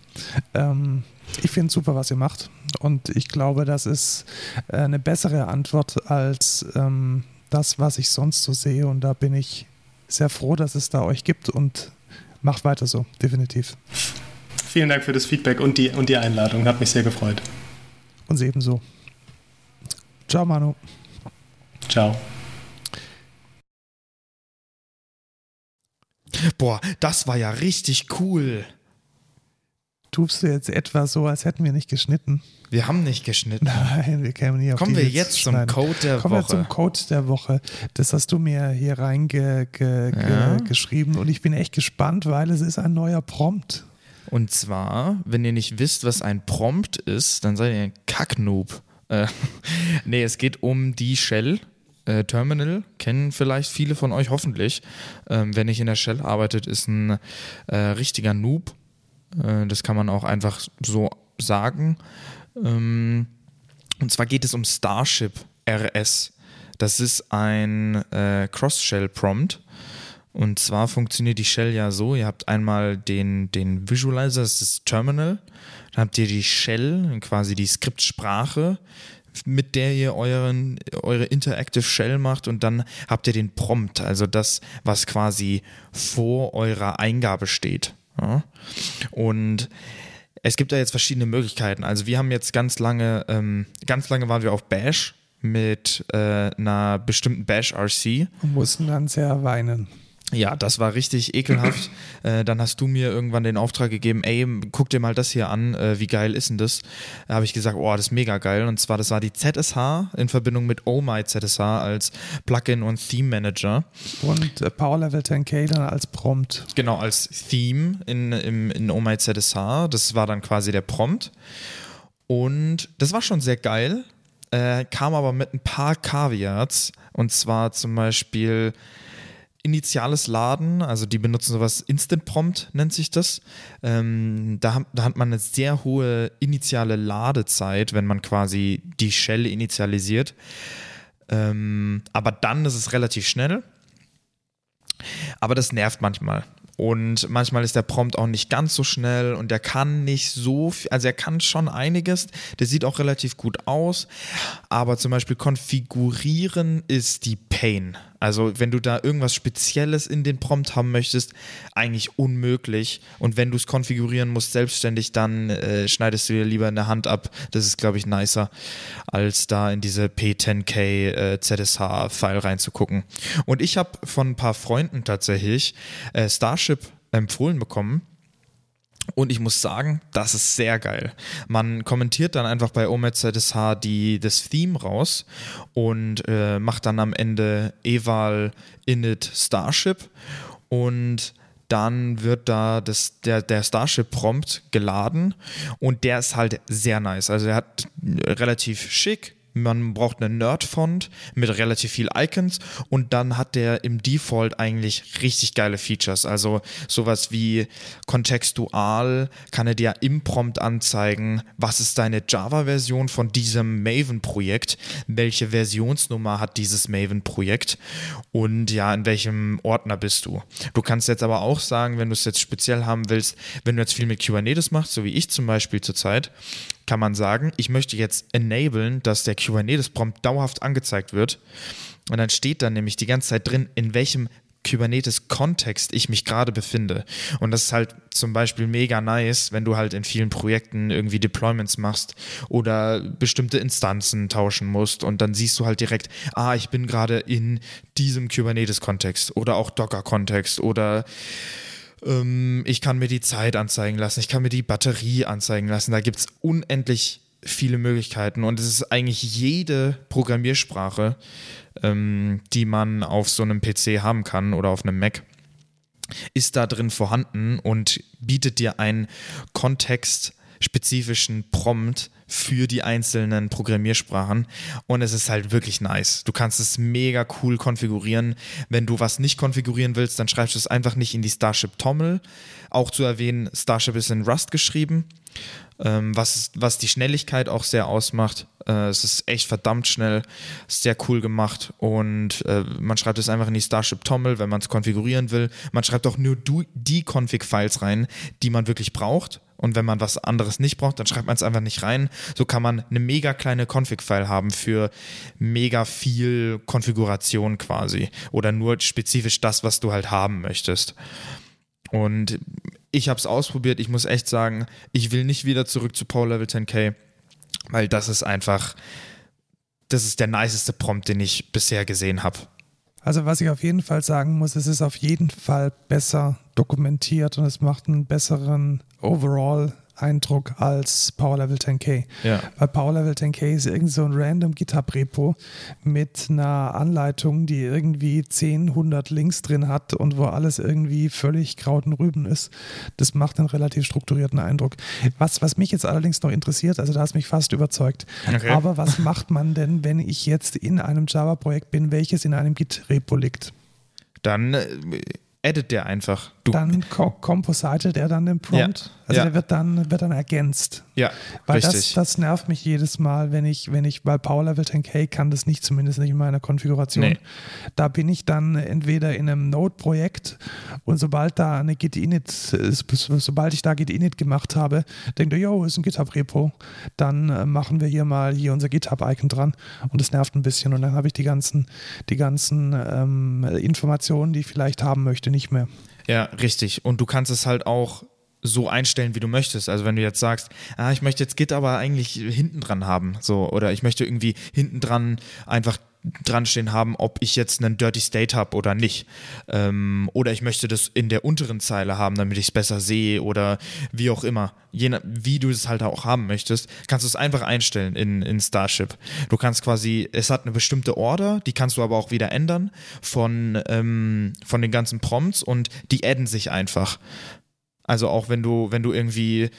B: Ähm, ich finde es super, was ihr macht. Und ich glaube, das ist äh, eine bessere Antwort als ähm, das, was ich sonst so sehe. Und da bin ich sehr froh, dass es da euch gibt und macht weiter so, definitiv.
C: Vielen Dank für das Feedback und die, und die Einladung. Hat mich sehr gefreut.
B: Uns ebenso. Ciao, Manu.
C: Ciao.
A: Boah, das war ja richtig cool.
B: Tust du jetzt etwa so, als hätten wir nicht geschnitten?
A: Wir haben nicht geschnitten.
B: Nein, wir kämen nie auf
A: Kommen wir jetzt zum Code der
B: Kommen
A: Woche.
B: Kommen wir zum Code der Woche. Das hast du mir hier reingeschrieben ja. und ich bin echt gespannt, weil es ist ein neuer Prompt.
A: Und zwar, wenn ihr nicht wisst, was ein Prompt ist, dann seid ihr ein Kacknoob. Äh, *laughs* nee, es geht um die Shell, äh, Terminal kennen vielleicht viele von euch hoffentlich. Ähm, wer nicht in der Shell arbeitet, ist ein äh, richtiger Noob. Äh, das kann man auch einfach so sagen. Ähm, und zwar geht es um Starship RS. Das ist ein äh, Cross-Shell-Prompt. Und zwar funktioniert die Shell ja so: Ihr habt einmal den, den Visualizer, das ist das Terminal. Dann habt ihr die Shell, quasi die Skriptsprache, mit der ihr euren, eure Interactive Shell macht und dann habt ihr den Prompt, also das, was quasi vor eurer Eingabe steht. Ja? Und es gibt da jetzt verschiedene Möglichkeiten. Also wir haben jetzt ganz lange, ähm, ganz lange waren wir auf Bash mit äh, einer bestimmten Bash RC.
B: Und mussten dann sehr weinen.
A: Ja, das war richtig ekelhaft. *clears throat* äh, dann hast du mir irgendwann den Auftrag gegeben, ey, guck dir mal das hier an, äh, wie geil ist denn das? Da habe ich gesagt, oh, das ist mega geil. Und zwar, das war die ZSH in Verbindung mit Oh My ZSH als Plugin und Theme Manager.
B: Und äh, Power Level 10K dann als Prompt.
A: Genau, als Theme in, in, in Oh My ZSH. Das war dann quasi der Prompt. Und das war schon sehr geil, äh, kam aber mit ein paar Caveats. Und zwar zum Beispiel initiales Laden, also die benutzen sowas Instant Prompt nennt sich das. Ähm, da, da, hat man eine sehr hohe initiale Ladezeit, wenn man quasi die Shell initialisiert. Ähm, aber dann ist es relativ schnell. Aber das nervt manchmal. Und manchmal ist der Prompt auch nicht ganz so schnell und der kann nicht so viel, also er kann schon einiges, der sieht auch relativ gut aus, aber zum Beispiel konfigurieren ist die Pain. Also wenn du da irgendwas Spezielles in den Prompt haben möchtest, eigentlich unmöglich. Und wenn du es konfigurieren musst selbstständig, dann äh, schneidest du dir lieber eine Hand ab. Das ist, glaube ich, nicer, als da in diese P10K äh, ZSH-File reinzugucken. Und ich habe von ein paar Freunden tatsächlich äh, Starship empfohlen bekommen und ich muss sagen, das ist sehr geil. Man kommentiert dann einfach bei OMED-ZSH die, das Theme raus und äh, macht dann am Ende eval init Starship und dann wird da das, der, der Starship-Prompt geladen und der ist halt sehr nice. Also er hat relativ schick, man braucht eine Nerd-Font mit relativ viel Icons und dann hat der im Default eigentlich richtig geile Features. Also sowas wie kontextual kann er dir im Prompt anzeigen, was ist deine Java-Version von diesem Maven-Projekt, welche Versionsnummer hat dieses Maven-Projekt und ja, in welchem Ordner bist du. Du kannst jetzt aber auch sagen, wenn du es jetzt speziell haben willst, wenn du jetzt viel mit Kubernetes machst, so wie ich zum Beispiel zurzeit, kann man sagen, ich möchte jetzt enablen, dass der Kubernetes-Prompt dauerhaft angezeigt wird. Und dann steht dann nämlich die ganze Zeit drin, in welchem Kubernetes-Kontext ich mich gerade befinde. Und das ist halt zum Beispiel mega nice, wenn du halt in vielen Projekten irgendwie Deployments machst oder bestimmte Instanzen tauschen musst und dann siehst du halt direkt, ah, ich bin gerade in diesem Kubernetes-Kontext oder auch Docker-Kontext oder ähm, ich kann mir die Zeit anzeigen lassen, ich kann mir die Batterie anzeigen lassen. Da gibt es unendlich viele Möglichkeiten und es ist eigentlich jede Programmiersprache, ähm, die man auf so einem PC haben kann oder auf einem Mac, ist da drin vorhanden und bietet dir einen kontextspezifischen Prompt für die einzelnen Programmiersprachen und es ist halt wirklich nice. Du kannst es mega cool konfigurieren. Wenn du was nicht konfigurieren willst, dann schreibst du es einfach nicht in die Starship Tommel. Auch zu erwähnen, Starship ist in Rust geschrieben, ähm, was, was die Schnelligkeit auch sehr ausmacht. Äh, es ist echt verdammt schnell, sehr cool gemacht und äh, man schreibt es einfach in die Starship Tommel, wenn man es konfigurieren will. Man schreibt auch nur die Config-Files rein, die man wirklich braucht und wenn man was anderes nicht braucht, dann schreibt man es einfach nicht rein. So kann man eine mega kleine Config-File haben für mega viel Konfiguration quasi oder nur spezifisch das, was du halt haben möchtest. Und ich habe es ausprobiert. Ich muss echt sagen, ich will nicht wieder zurück zu Power Level 10K, weil das ist einfach, das ist der niceste Prompt, den ich bisher gesehen habe.
B: Also was ich auf jeden Fall sagen muss, es ist auf jeden Fall besser dokumentiert und es macht einen besseren Overall Eindruck als Power Level 10K. Ja. Weil Power Level 10K ist irgend so ein random GitHub-Repo mit einer Anleitung, die irgendwie 10, 100 Links drin hat und wo alles irgendwie völlig Kraut und Rüben ist. Das macht einen relativ strukturierten Eindruck. Was, was mich jetzt allerdings noch interessiert, also da hast mich fast überzeugt. Okay. Aber was macht man denn, wenn ich jetzt in einem Java-Projekt bin, welches in einem Git-Repo liegt?
A: Dann äh, edit der einfach.
B: Du. Dann compositet er dann den Prompt. Ja. Also ja. der wird dann, wird dann ergänzt.
A: Ja,
B: weil richtig. Das, das nervt mich jedes Mal, wenn ich, wenn ich, weil Power Level 10K kann das nicht, zumindest nicht in meiner Konfiguration. Nee. Da bin ich dann entweder in einem Node-Projekt und sobald da eine Git-Init, sobald ich da Git-Init gemacht habe, denke ich, yo, ist ein GitHub-Repo, dann äh, machen wir hier mal hier unser GitHub-Icon dran und das nervt ein bisschen und dann habe ich die ganzen, die ganzen ähm, Informationen, die ich vielleicht haben möchte, nicht mehr.
A: Ja, richtig. Und du kannst es halt auch so einstellen, wie du möchtest. Also wenn du jetzt sagst, ah, ich möchte jetzt Git aber eigentlich hinten dran haben, so oder ich möchte irgendwie hinten dran einfach dran stehen haben, ob ich jetzt einen Dirty State habe oder nicht. Ähm, oder ich möchte das in der unteren Zeile haben, damit ich es besser sehe oder wie auch immer. Je nach, wie du es halt auch haben möchtest, kannst du es einfach einstellen in, in Starship. Du kannst quasi, es hat eine bestimmte Order, die kannst du aber auch wieder ändern von, ähm, von den ganzen Prompts und die adden sich einfach. Also auch wenn du, wenn du irgendwie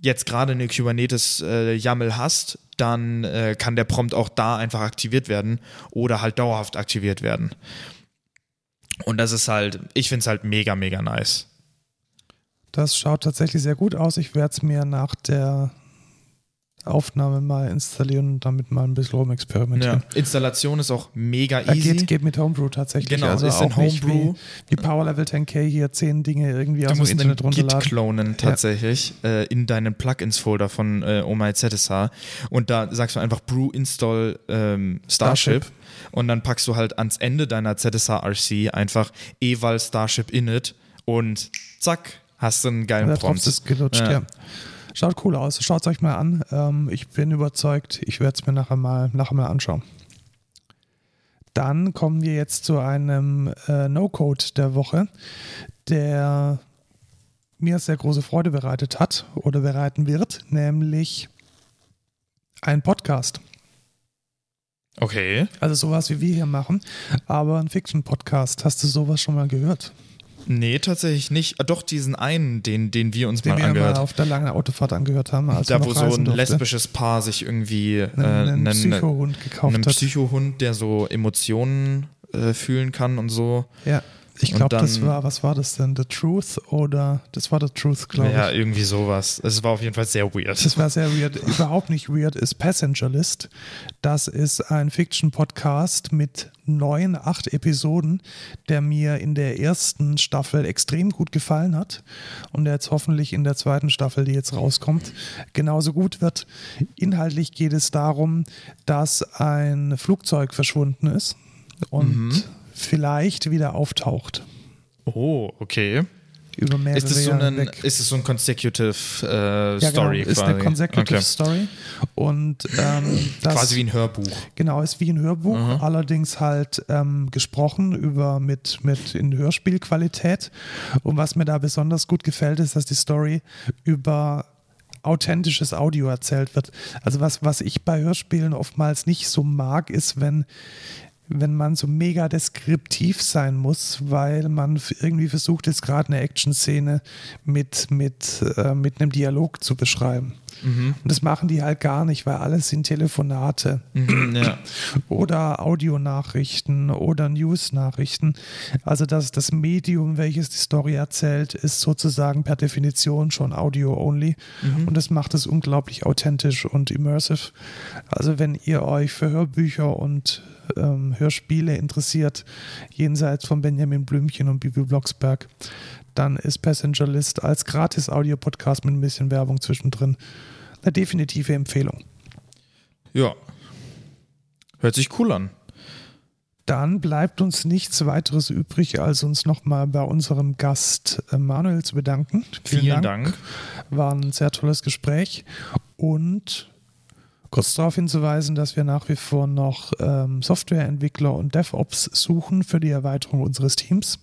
A: jetzt gerade eine Kubernetes äh, hast, dann äh, kann der Prompt auch da einfach aktiviert werden oder halt dauerhaft aktiviert werden. Und das ist halt, ich finde es halt mega, mega nice.
B: Das schaut tatsächlich sehr gut aus. Ich werde es mir nach der Aufnahme mal installieren und damit mal ein bisschen rumexperimentieren.
A: Ja. Installation ist auch mega easy.
B: geht, geht mit Homebrew tatsächlich.
A: Genau,
B: also
A: ist in Homebrew.
B: Wie Power Level 10K hier zehn Dinge irgendwie
A: Du
B: aus dem
A: musst einen
B: Internet
A: Git
B: runterladen.
A: klonen tatsächlich äh, in deinen Plugins-Folder von äh, OMyZSH und da sagst du einfach brew install ähm, Starship,
B: Starship.
A: und dann packst du halt ans Ende deiner ZSH-RC einfach eval Starship init und zack, hast du einen geilen Prompt.
B: Drops ist gelutscht,
A: Ja.
B: ja. Schaut cool aus. Schaut es euch mal an. Ähm, ich bin überzeugt, ich werde es mir nachher mal, nachher mal anschauen. Dann kommen wir jetzt zu einem äh, No-Code der Woche, der mir sehr große Freude bereitet hat oder bereiten wird, nämlich ein Podcast.
A: Okay.
B: Also sowas wie wir hier machen, aber ein Fiction-Podcast. Hast du sowas schon mal gehört?
A: Nee, tatsächlich nicht. Ah, Doch, diesen einen, den, den wir uns
B: Den
A: mal
B: wir
A: angehört
B: mal auf der langen Autofahrt angehört haben. Als
A: Da, wo so ein
B: durfte.
A: lesbisches Paar sich irgendwie äh,
B: einen, einen
A: einen,
B: Psychohund gekauft
A: einen
B: hat.
A: Psychohund, der so Emotionen äh, fühlen kann und so.
B: Ja, ich glaube, das war, was war das denn? The Truth oder das war The Truth, glaube
A: Ja,
B: ich.
A: irgendwie sowas. Es war auf jeden Fall sehr weird.
B: Das war sehr weird. Überhaupt nicht weird ist Passenger List. Das ist ein Fiction-Podcast mit neun, acht Episoden, der mir in der ersten Staffel extrem gut gefallen hat und der jetzt hoffentlich in der zweiten Staffel, die jetzt rauskommt, genauso gut wird. Inhaltlich geht es darum, dass ein Flugzeug verschwunden ist und
A: Mhm.
B: Vielleicht wieder auftaucht.
A: Oh, okay.
B: Über mehrere
A: Ist es so ein, ist es so ein consecutive äh,
B: Ja,
A: Story
B: genau, ist
A: quasi?
B: eine consecutive
A: okay.
B: Story und ähm, *sniffs* das
A: Quasi wie ein Hörbuch.
B: genau ist wie ein Hörbuch,
A: Mhm.
B: allerdings halt ähm, gesprochen über mit mit in Hörspielqualität. Und was mir da besonders gut gefällt, ist, dass die Story über authentisches Audio erzählt wird. Also was was ich bei Hörspielen oftmals nicht so mag, ist wenn wenn man so mega deskriptiv sein muss, weil man irgendwie versucht jetzt gerade eine Action-Szene mit, mit, äh, mit einem Dialog zu beschreiben.
A: Mhm.
B: Und das machen die halt gar nicht, weil alles sind Telefonate
A: Mhm, ja. *clears throat*
B: oder Audionachrichten oder News-Nachrichten. Also das, das Medium, welches die Story erzählt, ist sozusagen per Definition schon Audio-only. Und das macht es unglaublich authentisch und immersive. Also wenn ihr euch für Hörbücher und ähm, Hörspiele interessiert, jenseits von Benjamin Blümchen und Bibi Blocksberg, dann ist Passenger List als Gratis-Audio-Podcast mit ein bisschen Werbung zwischendrin eine definitive Empfehlung.
A: ja. Hört sich cool an.
B: Dann bleibt uns nichts weiteres übrig, als uns nochmal bei unserem Gast äh, Manuel zu bedanken.
A: Vielen, Dank.
B: War ein sehr tolles Gespräch. Und kurz darauf hinzuweisen, dass wir nach wie vor noch ähm, Softwareentwickler und DevOps suchen für die Erweiterung unseres Teams.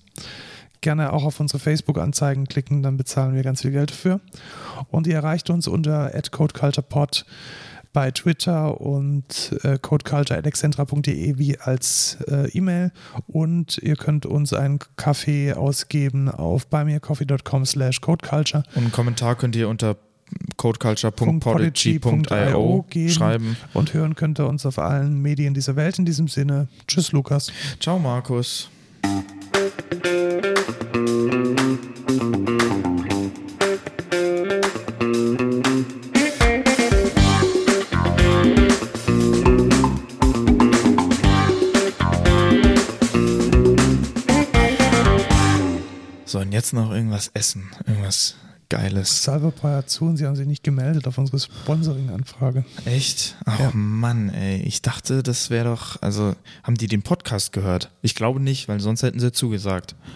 B: Gerne auch auf unsere Facebook-Anzeigen klicken, dann bezahlen wir ganz viel Geld dafür. Und ihr erreicht uns unter @codeculturepod bei Twitter und äh, codeculture.excentra.de wie als äh, E-Mail und ihr könnt uns einen Kaffee ausgeben auf buymeacoffee.com slash codeculture
A: Und einen Kommentar könnt ihr unter codeculture.podigy.io schreiben.
B: und hören könnt ihr uns auf allen Medien dieser Welt. In diesem Sinne, tschüss Lukas.
A: Ciao, Markus. So, und jetzt noch irgendwas essen. Irgendwas Geiles.
B: Zu und sie haben sich nicht gemeldet auf unsere Sponsoring-Anfrage.
A: Echt? Ach
B: Ja.
A: Mann, ey. Ich dachte, das wäre doch. Also, haben die den Podcast gehört? Ich glaube nicht, weil sonst hätten sie zugesagt.